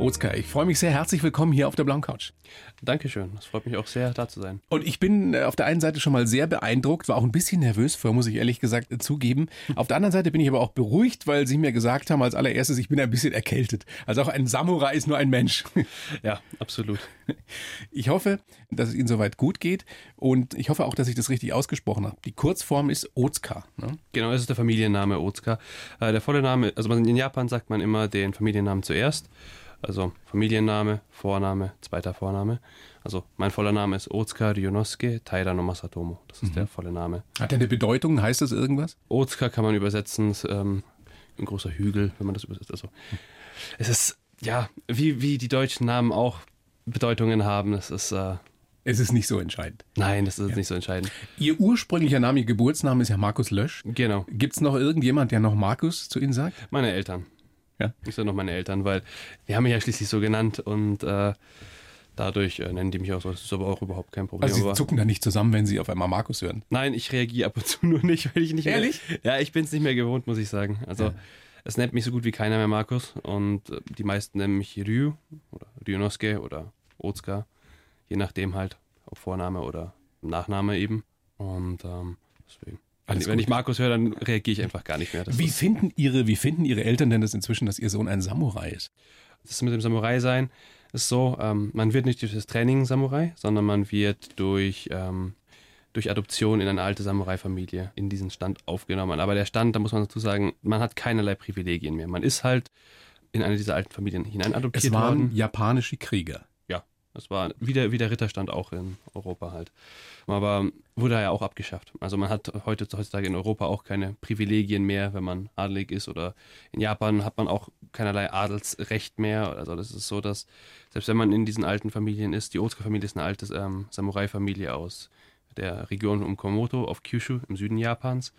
Oskar, ich freue mich sehr. Herzlich willkommen hier auf der Blauen Couch. Dankeschön. Das freut mich auch sehr, da zu sein. Und ich bin äh, auf der einen Seite schon mal sehr beeindruckt, war auch ein bisschen nervös vor, muss ich ehrlich gesagt äh, zugeben. Auf der anderen Seite bin ich aber auch beruhigt, weil Sie mir gesagt haben als allererstes, ich bin ein bisschen erkältet. Also auch ein Samurai ist nur ein Mensch. Ja, absolut. Ich hoffe, dass es Ihnen soweit gut geht und ich hoffe auch, dass ich das richtig ausgesprochen habe. Die Kurzform ist Otsuka. Ne? Genau, das ist der Familienname Otsuka. Äh, der volle Name, also in Japan sagt man immer den Familiennamen zuerst. Also Familienname, Vorname, zweiter Vorname. Also mein voller Name ist Otsuka Ryunosuke Taira no Masatomo. Das ist der volle Name. Hat er eine Bedeutung? Heißt das irgendwas? Otsuka kann man übersetzen, ist, ähm, ein großer Hügel, wenn man das übersetzt. Also es ist, ja, wie, wie die deutschen Namen auch Bedeutungen haben. Es ist, äh, Es ist nicht so entscheidend. nein, das ist nicht so entscheidend. Ihr ursprünglicher Name, Ihr Geburtsname ist ja Markus Lösch. Genau, Gibt es noch irgendjemand, der noch Markus zu Ihnen sagt? meine Eltern. Ja. Das sind noch meine Eltern, weil die haben mich ja schließlich so genannt und äh, dadurch äh, nennen die mich auch so. Das ist aber auch überhaupt kein Problem. Also Sie zucken da nicht zusammen, wenn Sie auf einmal Markus hören. nein, ich reagiere ab und zu nur nicht, weil ich nicht Ehrlich? mehr. Ja, ich bin es nicht mehr gewohnt, muss ich sagen. Also Ja. es nennt mich so gut wie keiner mehr Markus und äh, die meisten nennen mich Ryu oder Ryunosuke oder Otsuka, je nachdem halt, ob Vorname oder Nachname eben. Und ähm, deswegen. Alles wenn gut. ich Markus höre, dann reagiere ich einfach gar nicht mehr. Das Wie finden Ihre, wie finden Ihre Eltern denn das inzwischen, dass Ihr Sohn ein Samurai ist? das mit dem Samurai sein ist so, ähm, man wird nicht durch das Training Samurai, sondern man wird durch, ähm, durch Adoption in eine alte Samurai-Familie in diesen Stand aufgenommen. Aber der Stand, da muss man dazu sagen, man hat keinerlei Privilegien mehr. Man ist halt in eine dieser alten Familien hinein adoptiert Es waren worden. japanische Krieger. Das war wie der, wie der Ritterstand auch in Europa halt. Aber wurde ja auch abgeschafft. Also man hat heute, heutzutage in Europa auch keine Privilegien mehr, wenn man adelig ist. Oder in Japan hat man auch keinerlei Adelsrecht mehr. Also das ist so, dass selbst wenn man in diesen alten Familien ist, die Otsuka-Familie ist eine alte ähm, Samurai-Familie aus der Region um Komoto auf Kyushu im Süden Japans.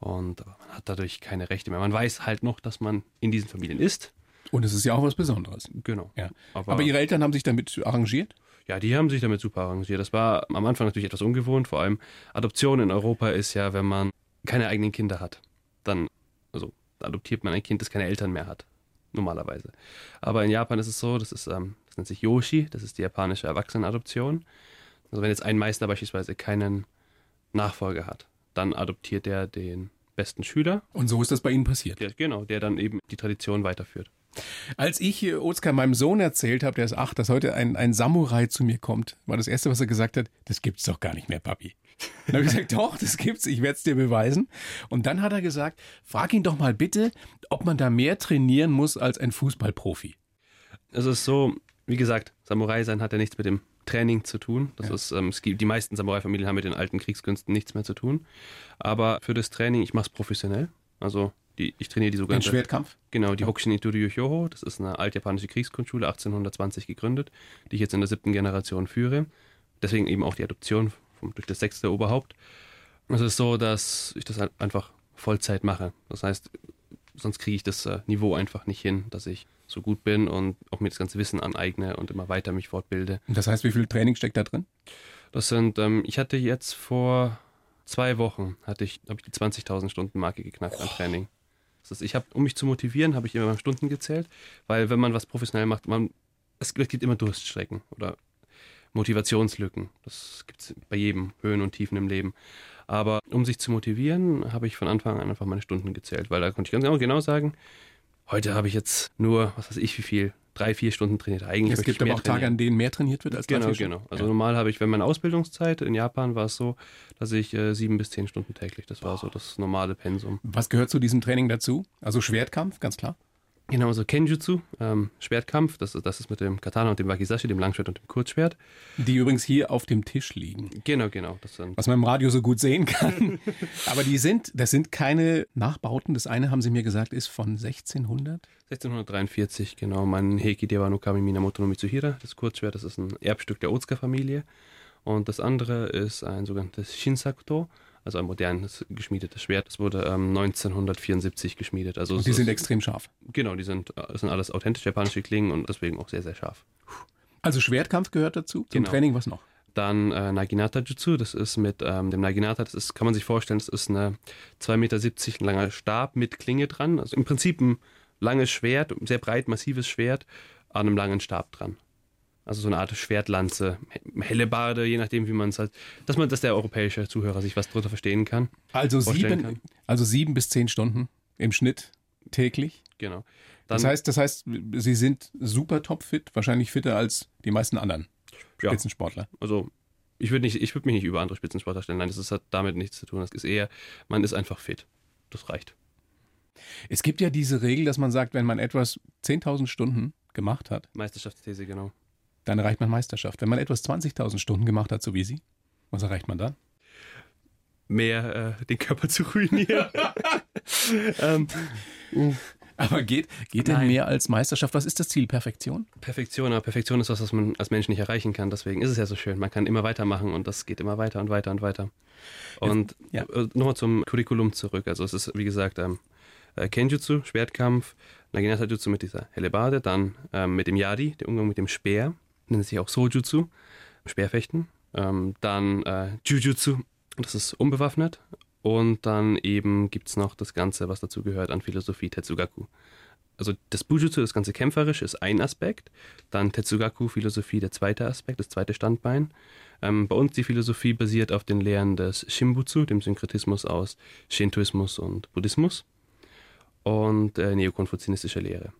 Und man hat dadurch keine Rechte mehr. Man weiß halt noch, dass man in diesen Familien ist. Und es ist ja auch was Besonderes. Genau. Ja. Aber- Aber, Ihre Eltern haben sich damit arrangiert? Ja, die haben sich damit super arrangiert. Das war am Anfang natürlich etwas ungewohnt. Vor allem Adoption in Europa ist ja, wenn man keine eigenen Kinder hat, dann, also adoptiert man ein Kind, das keine Eltern mehr hat. Normalerweise. Aber in Japan ist es so, das ist, ähm, das nennt sich Yoshi, das ist die japanische Erwachsenenadoption. Also wenn jetzt ein Meister beispielsweise keinen Nachfolger hat, dann adoptiert er den besten Schüler, Und so ist das bei Ihnen passiert. der, genau, der dann eben die Tradition weiterführt. Als ich Oskar meinem Sohn erzählt habe, der ist acht, dass heute ein, ein Samurai zu mir kommt, war das Erste, was er gesagt hat, das gibt's doch gar nicht mehr, Papi. Dann habe ich gesagt, doch, das gibt's, ich werde es dir beweisen. Und dann hat er gesagt, frag ihn doch mal bitte, ob man da mehr trainieren muss als ein Fußballprofi. Es ist so, wie gesagt, Samurai sein hat ja nichts mit dem Training zu tun. Das ist, ähm, es gibt, die meisten Samurai-Familien haben mit den alten Kriegskünsten nichts mehr zu tun. Aber für das Training, ich mache es professionell. Also die, ich trainiere die Ein sogenannte Schwertkampf? Genau, die Hokushin Hyoho, das ist eine altjapanische Kriegsgrundschule, 1820 gegründet, die ich jetzt in der siebten Generation führe. Deswegen eben auch die Adoption vom, durch das sechste Oberhaupt. Es ist so, dass ich das einfach Vollzeit mache. Das heißt, sonst kriege ich das äh, Niveau einfach nicht hin, dass ich so gut bin und auch mir das ganze Wissen aneigne und immer weiter mich fortbilde. Das heißt, wie viel Training steckt da drin? Das sind, ähm, ich hatte jetzt vor zwei Wochen, hatte ich, habe ich die 20.000 Stunden Marke geknackt an Training. Das ist, ich habe, um mich zu motivieren, habe ich immer Stunden gezählt, weil wenn man was professionell macht, man, es gibt immer Durststrecken oder Motivationslücken. Das gibt es bei jedem, Höhen und Tiefen im Leben. Aber um sich zu motivieren, habe ich von Anfang an einfach meine Stunden gezählt, weil da konnte ich ganz genau, genau sagen, heute habe ich jetzt nur, was weiß ich, wie viel, drei, vier Stunden trainiert. Eigentlich Es gibt aber auch Tage, an denen mehr trainiert wird als drei, Genau, vier Stunden. genau. Also normal habe ich, wenn meine Ausbildungszeit in Japan war es so, dass ich äh, sieben bis zehn Stunden täglich, das war so das normale Pensum. Was gehört zu diesem Training dazu? Also Schwertkampf, ganz klar. Genau, also Kenjutsu, ähm, Schwertkampf, das, ist- das ist mit dem Katana und dem Wakizashi, dem Langschwert und dem Kurzschwert. Die übrigens hier auf dem Tisch liegen. Genau, genau, das sind was man im Radio so gut sehen kann. Aber die sind, das sind keine Nachbauten. Das eine, haben Sie mir gesagt, ist von 1600. 1643, genau, mein Heiki Dewa no Kami Minamoto no Mitsuhira, das Kurzschwert, das ist ein Erbstück der Otsuka-Familie. Und das andere ist ein sogenanntes Shinsakuto, also ein modernes geschmiedetes Schwert. Das wurde ähm, 1974 geschmiedet. Also Und die sind ist- extrem scharf. Genau, die sind, das sind alles authentisch japanische Klingen und deswegen auch sehr, sehr scharf. Also Schwertkampf gehört dazu. Zum Genau. Training was noch? Dann äh, Naginata Jutsu, das ist mit ähm, dem Naginata, das ist, kann man sich vorstellen, das ist eine 2,70 Meter langer Stab mit Klinge dran. Also im Prinzip ein langes Schwert, sehr breit, massives Schwert an einem langen Stab dran. Also so eine Art Schwertlanze, helle Barde, je nachdem, wie man es halt, dass man, dass der europäische Zuhörer sich was drunter verstehen kann. Also sieben, kann. also sieben bis zehn Stunden im Schnitt täglich. Genau. Dann, das heißt, das heißt, Sie sind super topfit, wahrscheinlich fitter als die meisten anderen Spitzensportler. Ja, also ich würde nicht, ich würde mich nicht über andere Spitzensportler stellen. Nein, das hat damit nichts zu tun. Das ist eher, man ist einfach fit. Das reicht. Es gibt ja diese Regel, dass man sagt, wenn man etwas 10.000 Stunden gemacht hat. Meisterschaftsthese, genau. Dann erreicht man Meisterschaft. Wenn man etwas 20.000 Stunden gemacht hat, so wie Sie, was erreicht man dann? Mehr äh, den Körper zu ruinieren. ähm, aber geht, geht denn mehr als Meisterschaft? Was ist das Ziel? Perfektion? Perfektion, aber Perfektion ist was, was man als Mensch nicht erreichen kann. Deswegen ist es ja so schön. Man kann immer weitermachen und das geht immer weiter und weiter und weiter. Und ja. Äh, nochmal zum Curriculum zurück. Also es ist, wie gesagt, ähm, äh, Kenjutsu, Schwertkampf, Naginata Jutsu mit dieser Hellebarde, dann ähm, mit dem Yadi, der Umgang mit dem Speer, nennt sich auch Sojutsu, Speerfechten, ähm, dann äh, Jujutsu, das ist unbewaffnet, und dann eben gibt es noch das Ganze, was dazu gehört an Philosophie Tetsugaku. Also das Bujutsu, das ganze Kämpferische, ist ein Aspekt. Dann Tetsugaku, Philosophie, der zweite Aspekt, das zweite Standbein. Ähm, bei uns die Philosophie basiert auf den Lehren des Shimbutsu, dem Synkretismus aus Shintoismus und Buddhismus. Und äh, neokonfuzianistischer Lehre.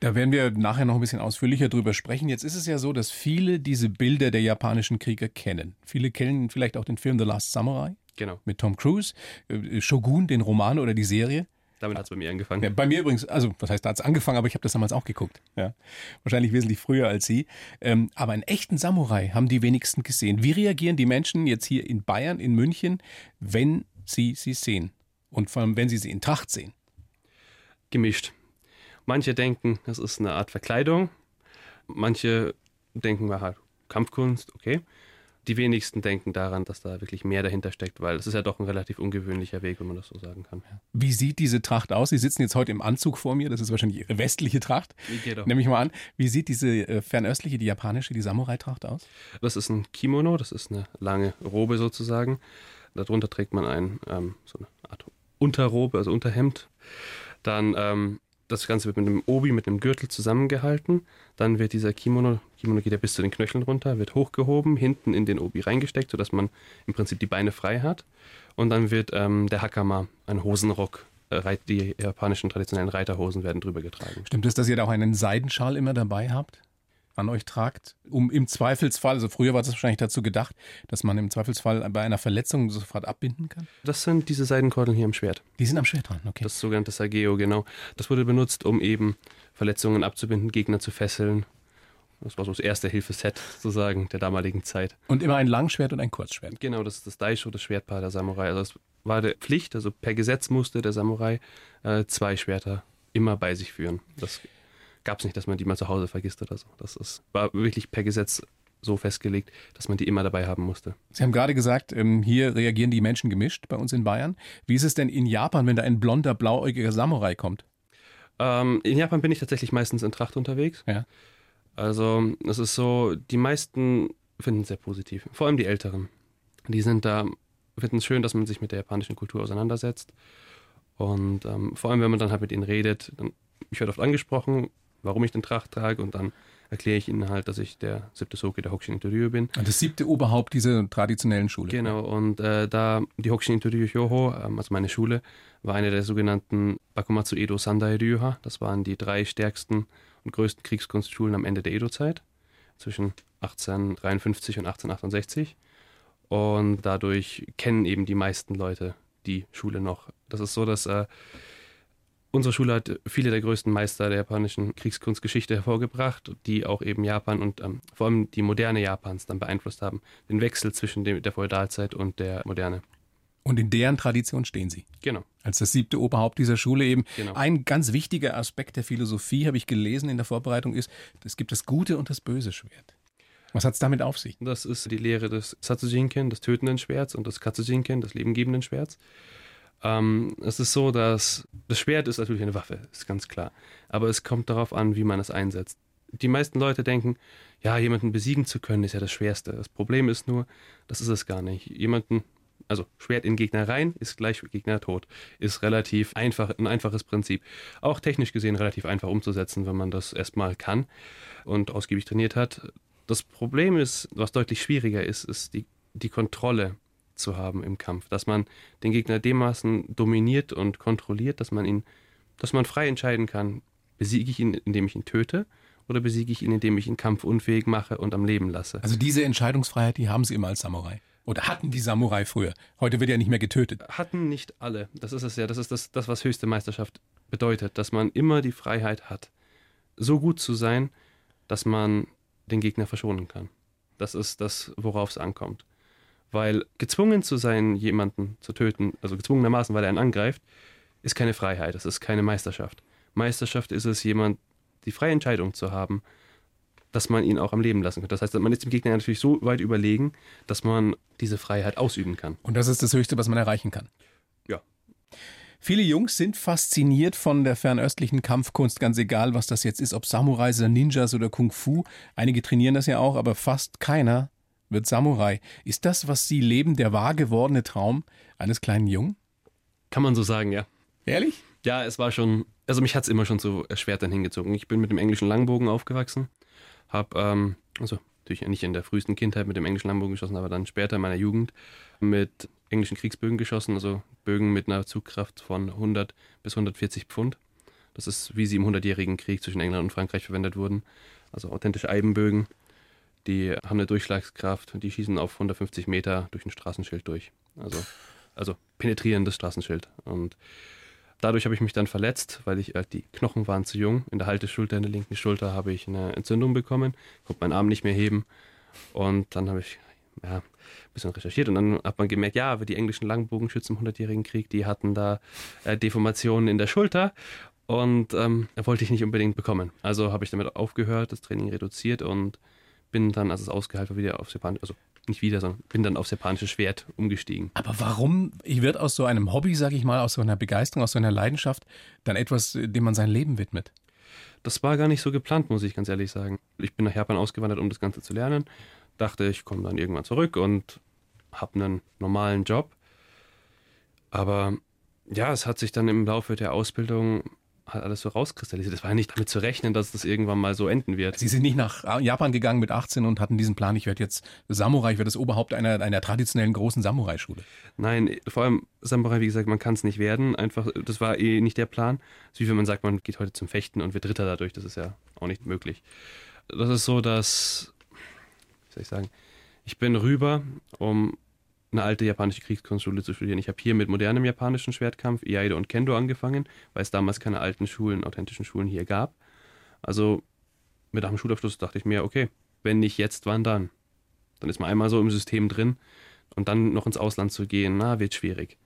Da werden wir nachher noch ein bisschen ausführlicher drüber sprechen. Jetzt ist es ja so, dass viele diese Bilder der japanischen Krieger kennen. Viele kennen vielleicht auch den Film The Last Samurai. Genau. Mit Tom Cruise, äh, Shogun, den Roman oder die Serie. Damit hat es bei mir angefangen. Ja, bei mir übrigens, also was heißt, da hat es angefangen, aber ich habe das damals auch geguckt. Ja. Wahrscheinlich wesentlich früher als Sie. Ähm, aber einen echten Samurai haben die wenigsten gesehen. Wie reagieren die Menschen jetzt hier in Bayern, in München, wenn sie sie sehen? Und vor allem, wenn sie sie in Tracht sehen? Gemischt. Manche denken, das ist eine Art Verkleidung. Manche denken, halt Kampfkunst, okay die wenigsten denken daran, dass da wirklich mehr dahinter steckt, weil es ist ja doch ein relativ ungewöhnlicher Weg, wenn man das so sagen kann. Wie sieht diese Tracht aus? Sie sitzen jetzt heute im Anzug vor mir, das ist wahrscheinlich Ihre westliche Tracht. Nehme ich mal an. Wie sieht diese äh, fernöstliche, die japanische, die Samurai-Tracht aus? Das ist ein Kimono, das ist eine lange Robe sozusagen. Darunter trägt man ein, ähm, so eine Art Unterrobe, also Unterhemd. Dann ähm, das Ganze wird mit einem Obi, mit einem Gürtel zusammengehalten. Dann wird dieser Kimono, Kimono geht ja bis zu den Knöcheln runter, wird hochgehoben, hinten in den Obi reingesteckt, sodass man im Prinzip die Beine frei hat. Und dann wird ähm, der Hakama, ein Hosenrock, äh, die japanischen traditionellen Reiterhosen werden drüber getragen. Stimmt es, dass ihr da auch einen Seidenschal immer dabei habt? An euch tragt, um im Zweifelsfall, also früher war das wahrscheinlich dazu gedacht, dass man im Zweifelsfall bei einer Verletzung sofort abbinden kann? Das sind diese Seidenkordeln hier am Schwert. Die sind am Schwert dran, okay. Das sogenannte Sageo, genau. Das wurde benutzt, um eben Verletzungen abzubinden, Gegner zu fesseln. Das war so das erste Hilfeset sozusagen der damaligen Zeit. Und immer ein Langschwert und ein Kurzschwert. Genau, das ist das Daisho, das Schwertpaar der Samurai. Also es war die Pflicht, also per Gesetz musste der Samurai äh, zwei Schwerter immer bei sich führen. Das gab es nicht, dass man die mal zu Hause vergisst oder so. Das ist, war wirklich per Gesetz so festgelegt, dass man die immer dabei haben musste. Sie haben gerade gesagt, ähm, hier reagieren die Menschen gemischt bei uns in Bayern. Wie ist es denn in Japan, wenn da ein blonder, blauäugiger Samurai kommt? Ähm, in Japan bin ich tatsächlich meistens in Tracht unterwegs. Ja. Also es ist so, die meisten finden es sehr positiv, vor allem die Älteren. Die sind da, finden es schön, dass man sich mit der japanischen Kultur auseinandersetzt. Und ähm, vor allem, wenn man dann halt mit ihnen redet, dann, ich werde oft angesprochen, warum ich den Tracht trage und dann erkläre ich ihnen halt, dass ich der siebte Soke der Hokushin Interieur bin. Das siebte Oberhaupt dieser traditionellen Schule. Genau, und äh, da die Hokushin Interieur Hyoho, ähm, also meine Schule, war eine der sogenannten Bakumatsu Edo Sandai Ryuha. Das waren die drei stärksten und größten Kriegskunstschulen am Ende der Edo-Zeit, zwischen 1853 und 1868. Und dadurch kennen eben die meisten Leute die Schule noch. Das ist so, dass äh, Unsere Schule hat viele der größten Meister der japanischen Kriegskunstgeschichte hervorgebracht, die auch eben Japan und ähm, vor allem die moderne Japans dann beeinflusst haben. Den Wechsel zwischen dem, der Feudalzeit und der Moderne. Und in deren Tradition stehen Sie. Genau. Als das siebte Oberhaupt dieser Schule eben. Genau. Ein ganz wichtiger Aspekt der Philosophie, habe ich gelesen in der Vorbereitung, ist, es gibt das gute und das böse Schwert. Was hat es damit auf sich? Das ist die Lehre des Satsujinken, des tötenden Schwerts, und des Katsujinken, des lebengebenden Schwerts. Ähm, es ist so, dass das Schwert ist natürlich eine Waffe, ist ganz klar. Aber es kommt darauf an, wie man es einsetzt. die meisten Leute denken, ja, jemanden besiegen zu können, ist ja das Schwerste. Das Problem ist nur, das ist es gar nicht. Jemanden, also Schwert in Gegner rein, ist gleich Gegner tot. Ist relativ einfach, ein einfaches Prinzip. Auch technisch gesehen relativ einfach umzusetzen, wenn man das erstmal kann und ausgiebig trainiert hat. Das Problem ist, was deutlich schwieriger ist, ist die, die Kontrolle zu haben im Kampf. Dass man den Gegner dermaßen dominiert und kontrolliert, dass man ihn, dass man frei entscheiden kann, besiege ich ihn, indem ich ihn töte oder besiege ich ihn, indem ich ihn kampfunfähig mache und am Leben lasse. Also diese Entscheidungsfreiheit, die haben Sie immer als Samurai. Oder hatten die Samurai früher? Heute wird ja nicht mehr getötet. Hatten nicht alle. Das ist es ja. Das ist das, das, was höchste Meisterschaft bedeutet, dass man immer die Freiheit hat, so gut zu sein, dass man den Gegner verschonen kann. Das ist das, worauf es ankommt. Weil gezwungen zu sein, jemanden zu töten, also gezwungenermaßen, weil er einen angreift, ist keine Freiheit, das ist keine Meisterschaft. Meisterschaft ist es, jemand die freie Entscheidung zu haben, dass man ihn auch am Leben lassen kann. Das heißt, man ist dem Gegner natürlich so weit überlegen, dass man diese Freiheit ausüben kann. Und das ist das Höchste, was man erreichen kann. Ja. Viele Jungs sind fasziniert von der fernöstlichen Kampfkunst, ganz egal, was das jetzt ist, ob Samurais oder Ninjas oder Kung Fu. Einige trainieren das ja auch, aber fast keiner wird Samurai. Ist das, was Sie leben, der wahr gewordene Traum eines kleinen Jungen? Kann man so sagen, ja. Ehrlich? Ja, es war schon, also mich hat es immer schon zu Schwertern hingezogen. Ich bin mit dem englischen Langbogen aufgewachsen, habe, ähm, also natürlich nicht in der frühesten Kindheit mit dem englischen Langbogen geschossen, aber dann später in meiner Jugend mit englischen Kriegsbögen geschossen, also Bögen mit einer Zugkraft von 100 bis 140 Pfund. Das ist, wie sie im Hundertjährigen Krieg zwischen England und Frankreich verwendet wurden. Also authentische Eibenbögen. Die haben eine Durchschlagskraft und die schießen auf 150 Meter durch ein Straßenschild durch. Also, also penetrierendes Straßenschild. Und dadurch habe ich mich dann verletzt, weil ich, äh, die Knochen waren zu jung. In der Halteschulter, in der linken Schulter habe ich eine Entzündung bekommen, konnte meinen Arm nicht mehr heben. Und dann habe ich ja, ein bisschen recherchiert und dann hat man gemerkt, ja, die englischen Langbogenschützen im Hundertjährigen Krieg, die hatten da äh, Deformationen in der Schulter und ähm, wollte ich nicht unbedingt bekommen. Also habe ich damit aufgehört, das Training reduziert und bin dann, als es ausgeheilt war, wieder aufs Japanische, also nicht wieder, sondern bin dann aufs japanische Schwert umgestiegen. Aber warum? Ich werde aus so einem Hobby, sage ich mal, aus so einer Begeisterung, aus so einer Leidenschaft, dann etwas, dem man sein Leben widmet. Das war gar nicht so geplant, muss ich ganz ehrlich sagen. Ich bin nach Japan ausgewandert, um das Ganze zu lernen. Dachte, ich komme dann irgendwann zurück und habe einen normalen Job. Aber ja, es hat sich dann im Laufe der Ausbildung hat alles so rauskristallisiert. Es war ja nicht damit zu rechnen, dass das irgendwann mal so enden wird. Sie sind nicht nach Japan gegangen mit 18 und hatten diesen Plan, ich werde jetzt Samurai, ich werde das Oberhaupt einer, einer traditionellen großen Samurai-Schule. Nein, vor allem Samurai, wie gesagt, man kann es nicht werden. Einfach, das war eh nicht der Plan. ist wie wenn man sagt, man geht heute zum Fechten und wird Dritter dadurch. Das ist ja auch nicht möglich. Das ist so, dass, wie soll ich sagen, ich bin rüber, um eine alte japanische Kriegskunstschule zu studieren. Ich habe hier mit modernem japanischen Schwertkampf, Iaido und Kendo angefangen, weil es damals keine alten Schulen, authentischen Schulen hier gab. Also mit einem Schulabschluss dachte ich mir, okay, wenn nicht jetzt, wann dann? Dann ist man einmal so im System drin und dann noch ins Ausland zu gehen, na, wird schwierig.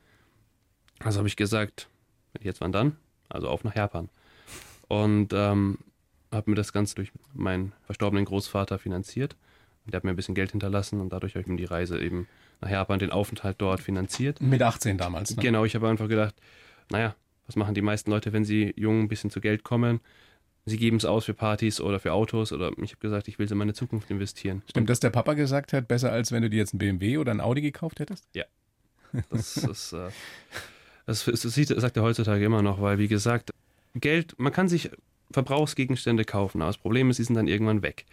Also habe ich gesagt, wenn nicht jetzt, wann dann? Also auf nach Japan. Und ähm, habe mir das Ganze durch meinen verstorbenen Großvater finanziert. Der hat mir ein bisschen Geld hinterlassen und dadurch habe ich mir die Reise eben nach Japan, den Aufenthalt dort finanziert. Mit 18 damals. Ne? Genau, ich habe einfach gedacht, naja, was machen die meisten Leute, wenn sie jung ein bisschen zu Geld kommen? Sie geben es aus für Partys oder für Autos oder ich habe gesagt, ich will in meine Zukunft investieren. Stimmt, dass der Papa gesagt hat, besser als wenn du dir jetzt ein BMW oder ein Audi gekauft hättest? Ja. Das, ist, äh, das, das sieht, sagt er heutzutage immer noch, weil wie gesagt, Geld, man kann sich Verbrauchsgegenstände kaufen. Aber das Problem ist, sie sind dann irgendwann weg.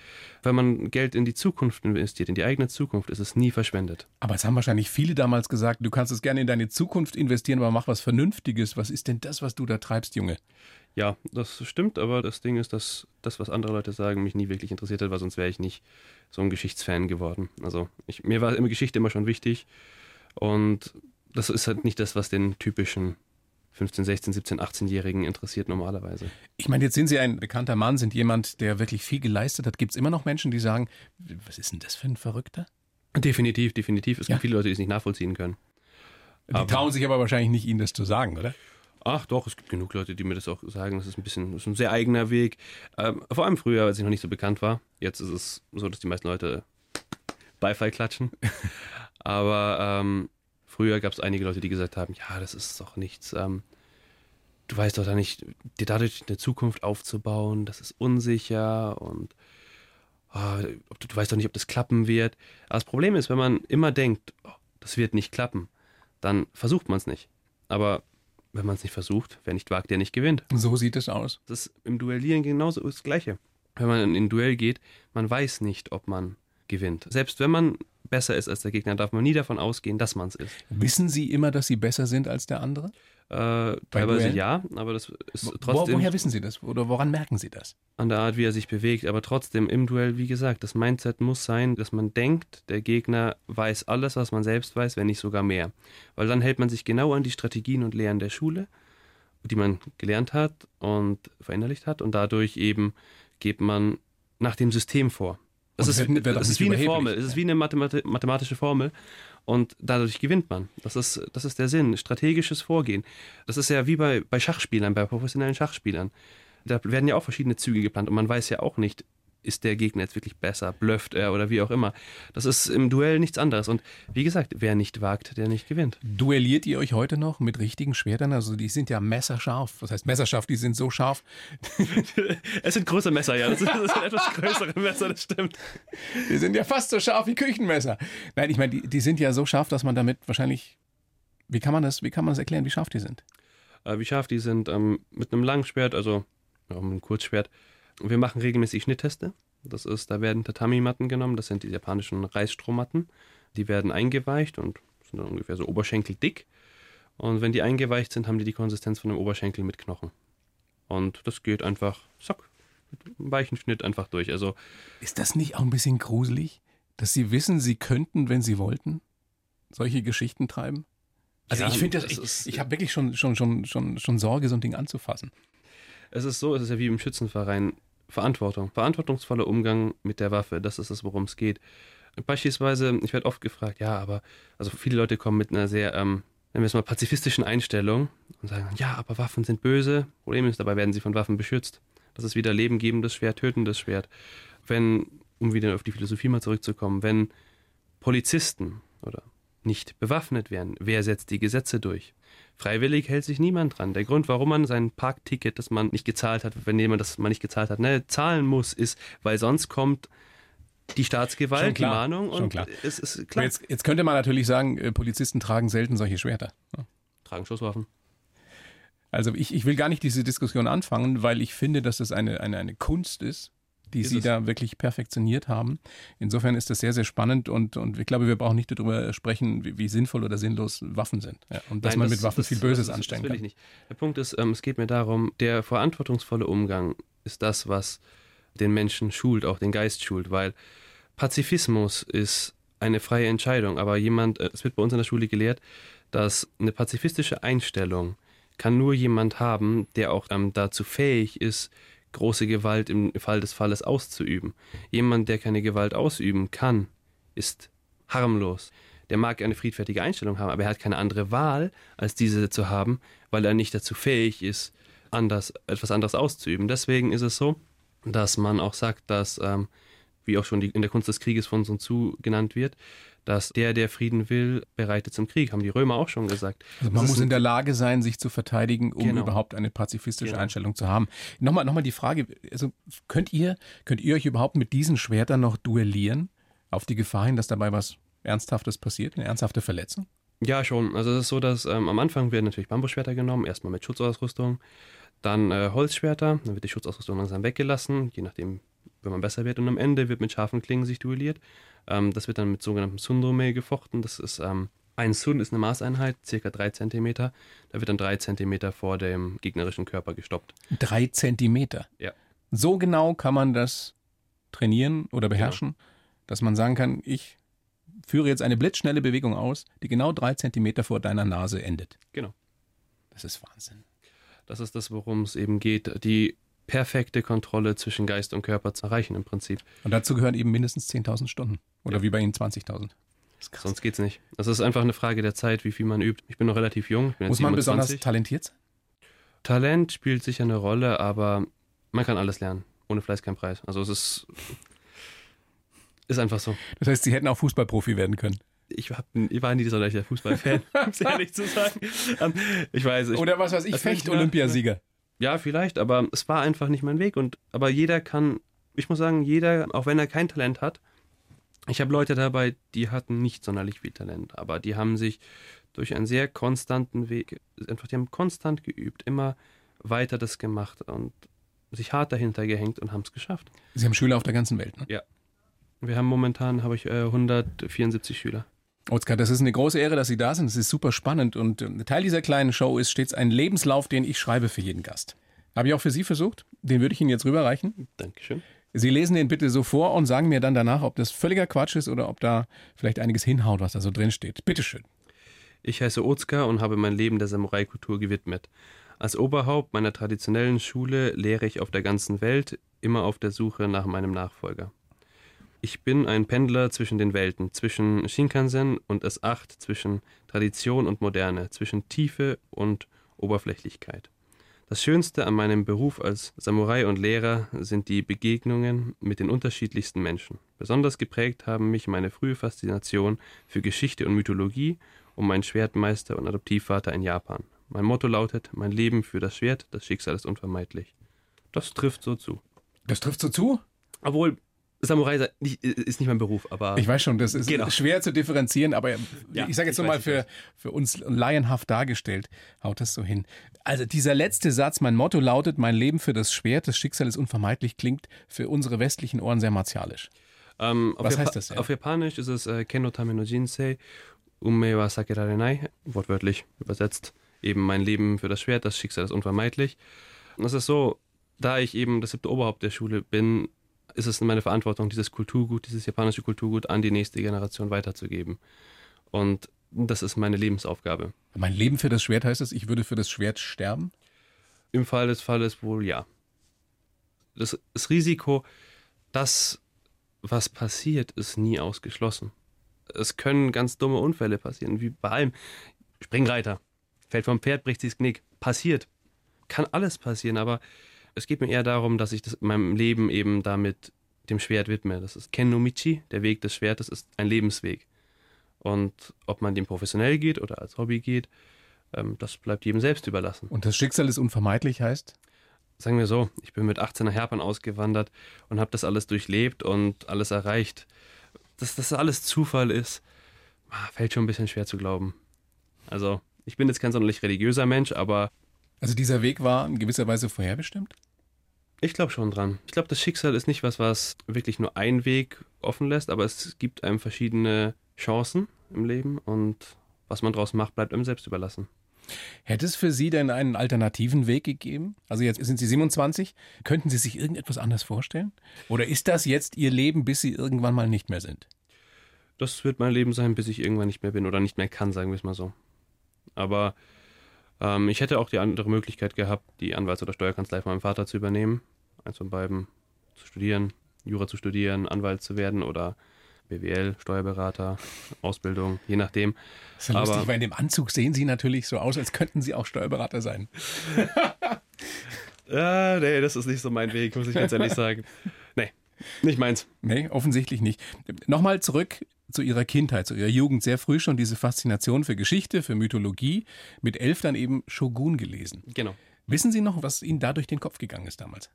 Wenn man Geld in die Zukunft investiert, in die eigene Zukunft, ist es nie verschwendet. Aber es haben wahrscheinlich viele damals gesagt, du kannst es gerne in deine Zukunft investieren, aber mach was Vernünftiges. Was ist denn das, was du da treibst, Junge? Ja, das stimmt, aber das Ding ist, dass das, was andere Leute sagen, mich nie wirklich interessiert hat, weil sonst wäre ich nicht so ein Geschichtsfan geworden. Also ich, mir war immer Geschichte immer schon wichtig und das ist halt nicht das, was den typischen 15, 16, 17, 18-Jährigen interessiert normalerweise. Ich meine, jetzt sind Sie ein bekannter Mann, sind jemand, der wirklich viel geleistet hat. Gibt es immer noch Menschen, die sagen, was ist denn das für ein Verrückter? Definitiv, definitiv. Es ja. gibt viele Leute, die es nicht nachvollziehen können. Die aber, trauen sich aber wahrscheinlich nicht, Ihnen das zu sagen, oder? Ach doch, es gibt genug Leute, die mir das auch sagen. Das ist ein bisschen, ist ein sehr eigener Weg. Ähm, vor allem früher, als ich noch nicht so bekannt war. Jetzt ist es so, dass die meisten Leute Beifall klatschen. aber ähm, Früher gab es einige Leute, die gesagt haben, ja, das ist doch nichts. Ähm, du weißt doch da nicht, dir dadurch eine Zukunft aufzubauen, das ist unsicher und oh, du, du, weißt doch nicht, ob das klappen wird. Aber das Problem ist, wenn man immer denkt, oh, das wird nicht klappen, dann versucht man es nicht. Aber wenn man es nicht versucht, wer nicht wagt, der nicht gewinnt. So sieht es aus. Das ist im Duellieren genauso das Gleiche. Wenn man in ein Duell geht, man weiß nicht, ob man gewinnt. Selbst wenn man besser ist als der Gegner, darf man nie davon ausgehen, dass man es ist. Wissen Sie immer, dass Sie besser sind als der andere? Äh, teilweise ja, aber das ist trotzdem. Wo, woher wissen Sie das? Oder woran merken Sie das? An der Art, wie er sich bewegt. Aber trotzdem im Duell, wie gesagt, das Mindset muss sein, dass man denkt, der Gegner weiß alles, was man selbst weiß, wenn nicht sogar mehr. Weil dann hält man sich genau an die Strategien und Lehren der Schule, die man gelernt hat und verinnerlicht hat. Und dadurch eben geht man nach dem System vor. Das ist, wird, wird das ist wie eine Formel, es ist wie eine mathematische Formel und dadurch gewinnt man. Das ist, das ist der Sinn, strategisches Vorgehen. Das ist ja wie bei, bei Schachspielern, bei professionellen Schachspielern. Da werden ja auch verschiedene Züge geplant und man weiß ja auch nicht, ist der Gegner jetzt wirklich besser, blufft er oder wie auch immer. Das ist im Duell nichts anderes. Und wie gesagt, wer nicht wagt, der nicht gewinnt. Duelliert ihr euch heute noch mit richtigen Schwertern? Also die sind ja messerscharf. Was heißt messerscharf? Die sind so scharf. es sind große Messer, ja. Das sind, das sind etwas größere Messer, das stimmt. Die sind ja fast so scharf wie Küchenmesser. Nein, ich meine, die, die sind ja so scharf, dass man damit wahrscheinlich. Wie kann man das, wie kann man das erklären, wie scharf die sind? Äh, wie scharf die sind ähm, mit einem langen Schwert, also mit einem Kurzschwert, wir machen regelmäßig Schnittteste. Das ist, da werden Tatami-Matten genommen, das sind die japanischen Reisstrohmatten. Die werden eingeweicht und sind dann ungefähr so oberschenkeldick. Und wenn die eingeweicht sind, haben die die Konsistenz von einem Oberschenkel mit Knochen. Und das geht einfach, zack, mit einem weichen Schnitt einfach durch. Also ist das nicht auch ein bisschen gruselig, dass Sie wissen, Sie könnten, wenn Sie wollten, solche Geschichten treiben? Also ja, ich finde das, ich, ich habe wirklich schon, schon, schon, schon, schon Sorge, so ein Ding anzufassen. Es ist so, es ist ja wie im Schützenverein. Verantwortung, verantwortungsvoller Umgang mit der Waffe, das ist es, worum es geht. Beispielsweise, ich werde oft gefragt, ja, aber, also viele Leute kommen mit einer sehr, ähm, nennen wir es mal, pazifistischen Einstellung und sagen, ja, aber Waffen sind böse. Problem ist, dabei werden sie von Waffen beschützt. Das ist wieder lebengebendes Schwert, tötendes Schwert. Wenn, um wieder auf die Philosophie mal zurückzukommen, wenn Polizisten oder nicht bewaffnet werden, wer setzt die Gesetze durch? Freiwillig hält sich niemand dran. Der Grund, warum man sein Parkticket, das man nicht gezahlt hat, wenn jemand das man nicht gezahlt hat, ne, zahlen muss, ist, weil sonst kommt die Staatsgewalt, die Mahnung und klar. es ist klar. Jetzt, jetzt, könnte man natürlich sagen, äh, Polizisten tragen selten solche Schwerter. Ne? Tragen Schusswaffen. Also ich, ich will gar nicht diese Diskussion anfangen, weil ich finde, dass es eine, eine, eine Kunst ist, die Sie da wirklich perfektioniert haben. Insofern ist das sehr, sehr spannend und, und ich glaube, wir brauchen nicht darüber sprechen, wie, wie sinnvoll oder sinnlos Waffen sind. Ja, und dass Nein, man das, mit Waffen das, viel Böses das, anstellen kann. Nicht. Der Punkt ist, ähm, es geht mir darum, der verantwortungsvolle Umgang ist das, was den Menschen schult, auch den Geist schult, weil Pazifismus ist eine freie Entscheidung, aber jemand, äh, es wird bei uns in der Schule gelehrt, dass eine pazifistische Einstellung kann nur jemand haben, der auch ähm, dazu fähig ist, große Gewalt im Fall des Falles auszuüben. Jemand, der keine Gewalt ausüben kann, ist harmlos. Der mag eine friedfertige Einstellung haben, aber er hat keine andere Wahl, als diese zu haben, weil er nicht dazu fähig ist, anders, etwas anderes auszuüben. Deswegen ist es so, dass man auch sagt, dass, ähm, wie auch schon die, in der Kunst des Krieges von Sun Tzu genannt wird, dass der, der Frieden will, bereitet zum Krieg, haben die Römer auch schon gesagt. Also man muss in der Lage sein, sich zu verteidigen, um genau. überhaupt eine pazifistische genau. Einstellung zu haben. Nochmal, nochmal die Frage, also könnt ihr, könnt ihr euch überhaupt mit diesen Schwertern noch duellieren? Auf die Gefahr hin, dass dabei was Ernsthaftes passiert, eine ernsthafte Verletzung? Ja, schon. Also es ist so, dass ähm, am Anfang werden natürlich Bambusschwerter genommen, erstmal mit Schutzausrüstung, dann äh, Holzschwerter, dann wird die Schutzausrüstung langsam weggelassen, je nachdem, wenn man besser wird. Und am Ende wird mit scharfen Klingen sich duelliert. Ähm, das wird dann mit sogenanntem Sundome gefochten. Das ist ähm, ein Sun ist eine Maßeinheit, circa drei Zentimeter. Da wird dann drei Zentimeter vor dem gegnerischen Körper gestoppt. Drei Zentimeter? Ja. So genau kann man das trainieren oder genau. beherrschen, genau. dass man sagen kann, ich führe jetzt eine blitzschnelle Bewegung aus, die genau drei Zentimeter vor deiner Nase endet. Genau. Das ist Wahnsinn. Das ist das, worum es eben geht. Die perfekte Kontrolle zwischen Geist und Körper zu erreichen im Prinzip. Und dazu gehören eben mindestens 10.000 Stunden. Oder ja. wie bei Ihnen 20.000. Sonst geht's nicht. Das ist einfach eine Frage der Zeit, wie viel man übt. Ich bin noch relativ jung. Muss man besonders talentiert sein? Talent spielt sicher eine Rolle, aber man kann alles lernen. Ohne Fleiß kein Preis. Also es ist, ist einfach so. Das heißt, Sie hätten auch Fußballprofi werden können. ich, hab, ich war nie so der Fußballfan, um es ehrlich zu sagen. Ähm, ich weiß. Ich, Oder was weiß ich, Fecht-Olympiasieger. Ja, vielleicht, aber es war einfach nicht mein Weg. Und aber jeder kann, ich muss sagen, jeder, auch wenn er kein Talent hat, ich habe Leute dabei, die hatten nicht sonderlich viel Talent, aber die haben sich durch einen sehr konstanten Weg, einfach, die haben konstant geübt, immer weiter das gemacht und sich hart dahinter gehängt und haben es geschafft. Sie haben Schüler auf der ganzen Welt, ne? Ja. Wir haben momentan, habe ich äh, 174 Schüler. Oskar, das ist eine große Ehre, dass Sie da sind. Es ist super spannend und äh, Teil dieser kleinen Show ist stets ein Lebenslauf, den ich schreibe für jeden Gast. Habe ich auch für Sie versucht. Den würde ich Ihnen jetzt rüberreichen. Dankeschön. Sie lesen den bitte so vor und sagen mir dann danach, ob das völliger Quatsch ist oder ob da vielleicht einiges hinhaut, was da so drin steht. Bitteschön. Ich heiße Ozka und habe mein Leben der Samurai-Kultur gewidmet. Als Oberhaupt meiner traditionellen Schule lehre ich auf der ganzen Welt, immer auf der Suche nach meinem Nachfolger. Ich bin ein Pendler zwischen den Welten, zwischen Shinkansen und S8, zwischen Tradition und Moderne, zwischen Tiefe und Oberflächlichkeit. Das Schönste an meinem Beruf als Samurai und Lehrer sind die Begegnungen mit den unterschiedlichsten Menschen. Besonders geprägt haben mich meine frühe Faszination für Geschichte und Mythologie und mein Schwertmeister und Adoptivvater in Japan. Mein Motto lautet: Mein Leben für das Schwert, das Schicksal ist unvermeidlich. Das trifft so zu. Das trifft so zu? Obwohl, Samurai ist nicht mein Beruf, aber. Ich weiß schon, das ist genau. schwer zu differenzieren, aber ja, ich sage jetzt nochmal für, für uns laienhaft dargestellt, haut das so hin. Also dieser letzte Satz, mein Motto lautet, mein Leben für das Schwert, das Schicksal ist unvermeidlich, klingt für unsere westlichen Ohren sehr martialisch. Ähm, Was heißt das? Ja? Auf Japanisch ist es äh, Kenno Tame no Jinsei, Ume wa Sakirarenai, wortwörtlich übersetzt eben mein Leben für das Schwert, das Schicksal ist unvermeidlich. Und es ist so, da ich eben das siebte Oberhaupt der Schule bin, ist es meine Verantwortung, dieses Kulturgut, dieses japanische Kulturgut an die nächste Generation weiterzugeben. Und das ist meine Lebensaufgabe. Mein Leben für das Schwert heißt es, ich würde für das Schwert sterben? Im Fall des Falles wohl ja. Das, das Risiko, das, was passiert, ist nie ausgeschlossen. Es können ganz dumme Unfälle passieren, wie bei allem. Springreiter fällt vom Pferd, bricht sich das Knick. Passiert. Kann alles passieren, aber es geht mir eher darum, dass ich das, meinem Leben eben damit dem Schwert widme. Das ist Kennomichi, der Weg des Schwertes ist ein Lebensweg. Und ob man dem professionell geht oder als Hobby geht, ähm, das bleibt jedem selbst überlassen. Und das Schicksal ist unvermeidlich heißt? Sagen wir so, ich bin mit 18 nach Japan ausgewandert und habe das alles durchlebt und alles erreicht. Dass das alles Zufall ist, ah, fällt schon ein bisschen schwer zu glauben. Also, ich bin jetzt kein sonderlich religiöser Mensch, aber. Also dieser Weg war in gewisser Weise vorherbestimmt? Ich glaube schon dran. Ich glaube, das Schicksal ist nicht was, was wirklich nur einen Weg offen lässt, aber es gibt einem verschiedene Chancen im Leben und was man daraus macht, bleibt einem selbst überlassen. Hätte es für Sie denn einen alternativen Weg gegeben? Also jetzt sind Sie 27. Könnten Sie sich irgendetwas anders vorstellen? Oder ist das jetzt Ihr Leben, bis Sie irgendwann mal nicht mehr sind? Das wird mein Leben sein, bis ich irgendwann nicht mehr bin oder nicht mehr kann, sagen wir es mal so. Aber ähm, ich hätte auch die andere Möglichkeit gehabt, die Anwalts- oder Steuerkanzlei von meinem Vater zu übernehmen, eins von beiden zu studieren, Jura zu studieren, Anwalt zu werden oder BWL, Steuerberater, Ausbildung, je nachdem. Das ist ja lustig, weil in dem Anzug sehen Sie natürlich so aus, als könnten Sie auch Steuerberater sein. ja, nee, das ist nicht so mein Weg, muss ich ganz ehrlich sagen. Nee, nicht meins. Nee, offensichtlich nicht. Nochmal zurück zu ihrer Kindheit, zu ihrer Jugend sehr früh schon diese Faszination für Geschichte, für Mythologie. Mit elf dann eben Shogun gelesen. Genau. Wissen Sie noch, was Ihnen da durch den Kopf gegangen ist damals?